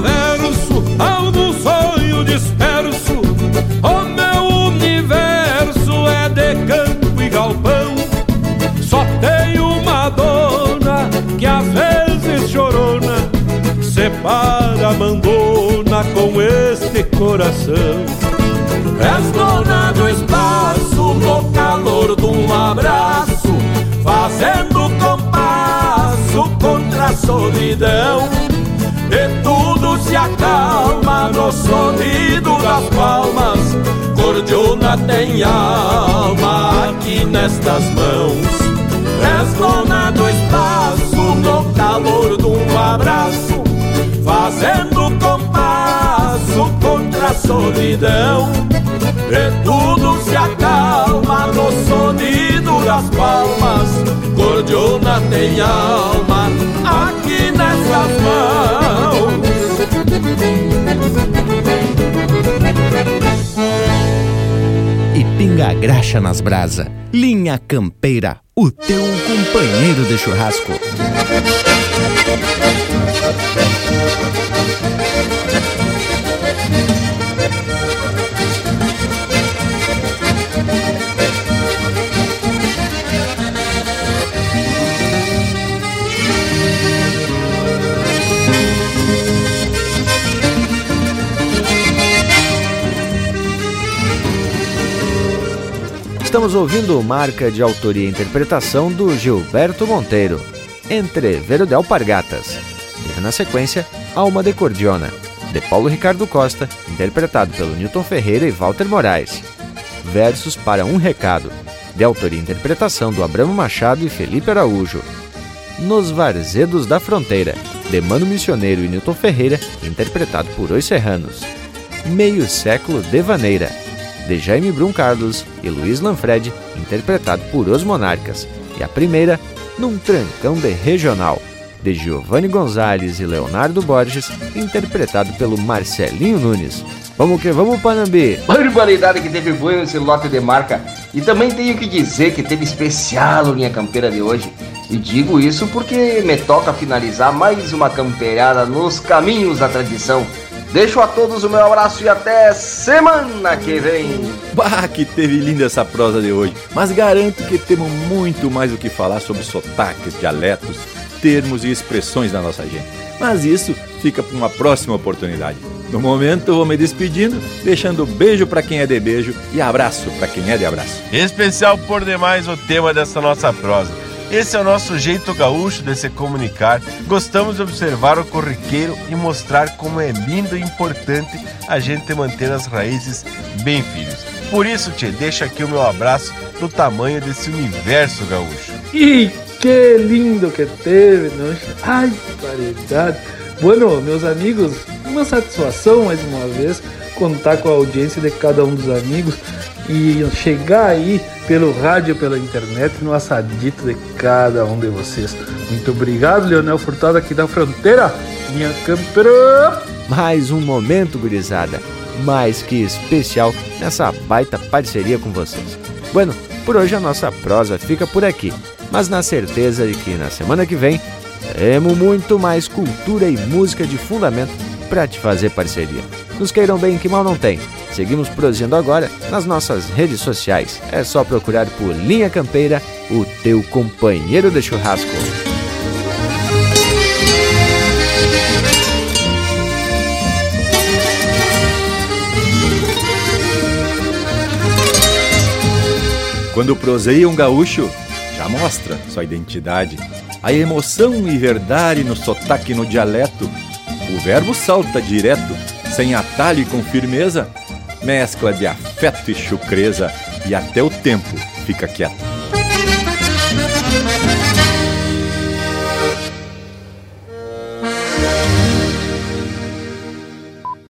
separa, abandona com este coração. És dona do espaço no calor de um abraço, fazendo compasso contra a solidão. E tudo se acalma no sonido das palmas. Cordiona tem alma aqui nestas mãos. És dona do espaço no calor de um abraço, fazendo compasso contra a solidão. E tudo se acalma no sonido das palmas. Cordiona tem alma aqui nessas mãos. E pinga graxa nas brasa. Linha Campeira, o teu companheiro de churrasco. Estamos ouvindo marca de autoria e interpretação do Gilberto Monteiro, Entre de Alpargatas. E na sequência, Alma de Cordiona, de Paulo Ricardo Costa, interpretado pelo Newton Ferreira e Walter Moraes. Versos para um Recado, de autoria e interpretação do Abramo Machado e Felipe Araújo. Nos Varzedos da Fronteira, de Mano Missioneiro e Newton Ferreira, interpretado por Os Serranos. Meio Século de Vaneira, de Jaime Brum Carlos e Luiz Lanfred, interpretado por Os Monarcas. E a primeira, Num Trancão de Regional, de Giovanni Gonzalez e Leonardo Borges, interpretado pelo Marcelinho Nunes. Vamos que vamos, Panambi! Barbaridade que teve boi nesse lote de marca. E também tenho que dizer que teve especial linha campeira de hoje. E digo isso porque me toca finalizar mais uma campeirada nos caminhos da tradição. Deixo a todos o meu abraço e até semana que vem. Bah, que teve linda essa prosa de hoje. Mas garanto que temos muito mais o que falar sobre sotaques, dialetos, termos e expressões da nossa gente. Mas isso fica para uma próxima oportunidade. No momento eu vou me despedindo, deixando beijo para quem é de beijo e abraço para quem é de abraço. Especial por demais o tema dessa nossa prosa. Esse é o nosso jeito gaúcho de se comunicar. Gostamos de observar o corriqueiro e mostrar como é lindo e importante a gente manter as raízes bem firmes. Por isso, te deixo aqui o meu abraço do tamanho desse universo gaúcho. E que lindo que teve, não? Ai, paridade. Bueno, meus amigos, uma satisfação mais uma vez contar com a audiência de cada um dos amigos. E chegar aí pelo rádio, pela internet, no assadito de cada um de vocês. Muito obrigado, Leonel Furtado aqui da fronteira, minha campeira. Mais um momento, gurizada, mais que especial nessa baita parceria com vocês. Bueno, por hoje a nossa prosa fica por aqui, mas na certeza de que na semana que vem temos muito mais cultura e música de fundamento para te fazer parceria. Nos queiram bem que mal não tem. Seguimos prosseguindo agora nas nossas redes sociais. É só procurar por Linha Campeira, o teu companheiro de churrasco. Quando proseia um gaúcho, já mostra sua identidade, a emoção e verdade no sotaque e no dialeto. O verbo salta direto, sem atalho e com firmeza, mescla de afeto e chucreza, e até o tempo fica quieto.